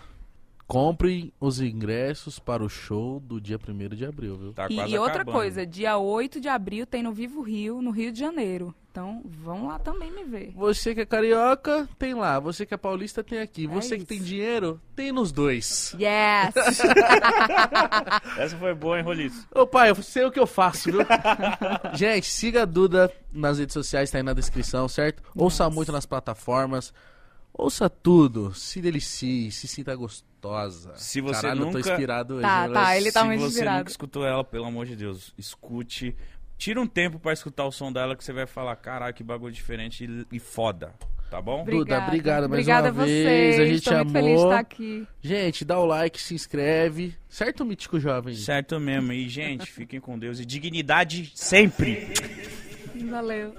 comprem os ingressos para o show do dia 1 de abril, viu? Tá E, quase e outra acabando. coisa, dia 8 de abril tem no Vivo Rio, no Rio de Janeiro. Então, vão lá também me ver. Você que é carioca, tem lá. Você que é paulista, tem aqui. Você que isso. tem dinheiro, tem nos dois. Yes! Essa foi boa, hein, Roliço? Ô pai, eu sei o que eu faço, viu? Gente, siga a Duda nas redes sociais, tá aí na descrição, certo? Ouça muito nas plataformas. Ouça tudo. Se delicie, se sinta gostosa. Se você Caralho, eu tô nunca- inspirado hoje. Tá, tá, ele tá Se muito você inspirado. nunca escutou ela, pelo amor de Deus, escute. Tira um tempo pra escutar o som dela que você vai falar, caralho, que bagulho diferente e, e foda. Tá bom? Duda, Obrigada. obrigado mais Obrigada uma a vez, vocês. a gente Tô muito feliz de amou. estar aqui. Gente, dá o like, se inscreve. Certo, Mítico Jovem? Certo mesmo. E, gente, fiquem com Deus. E dignidade sempre. Valeu.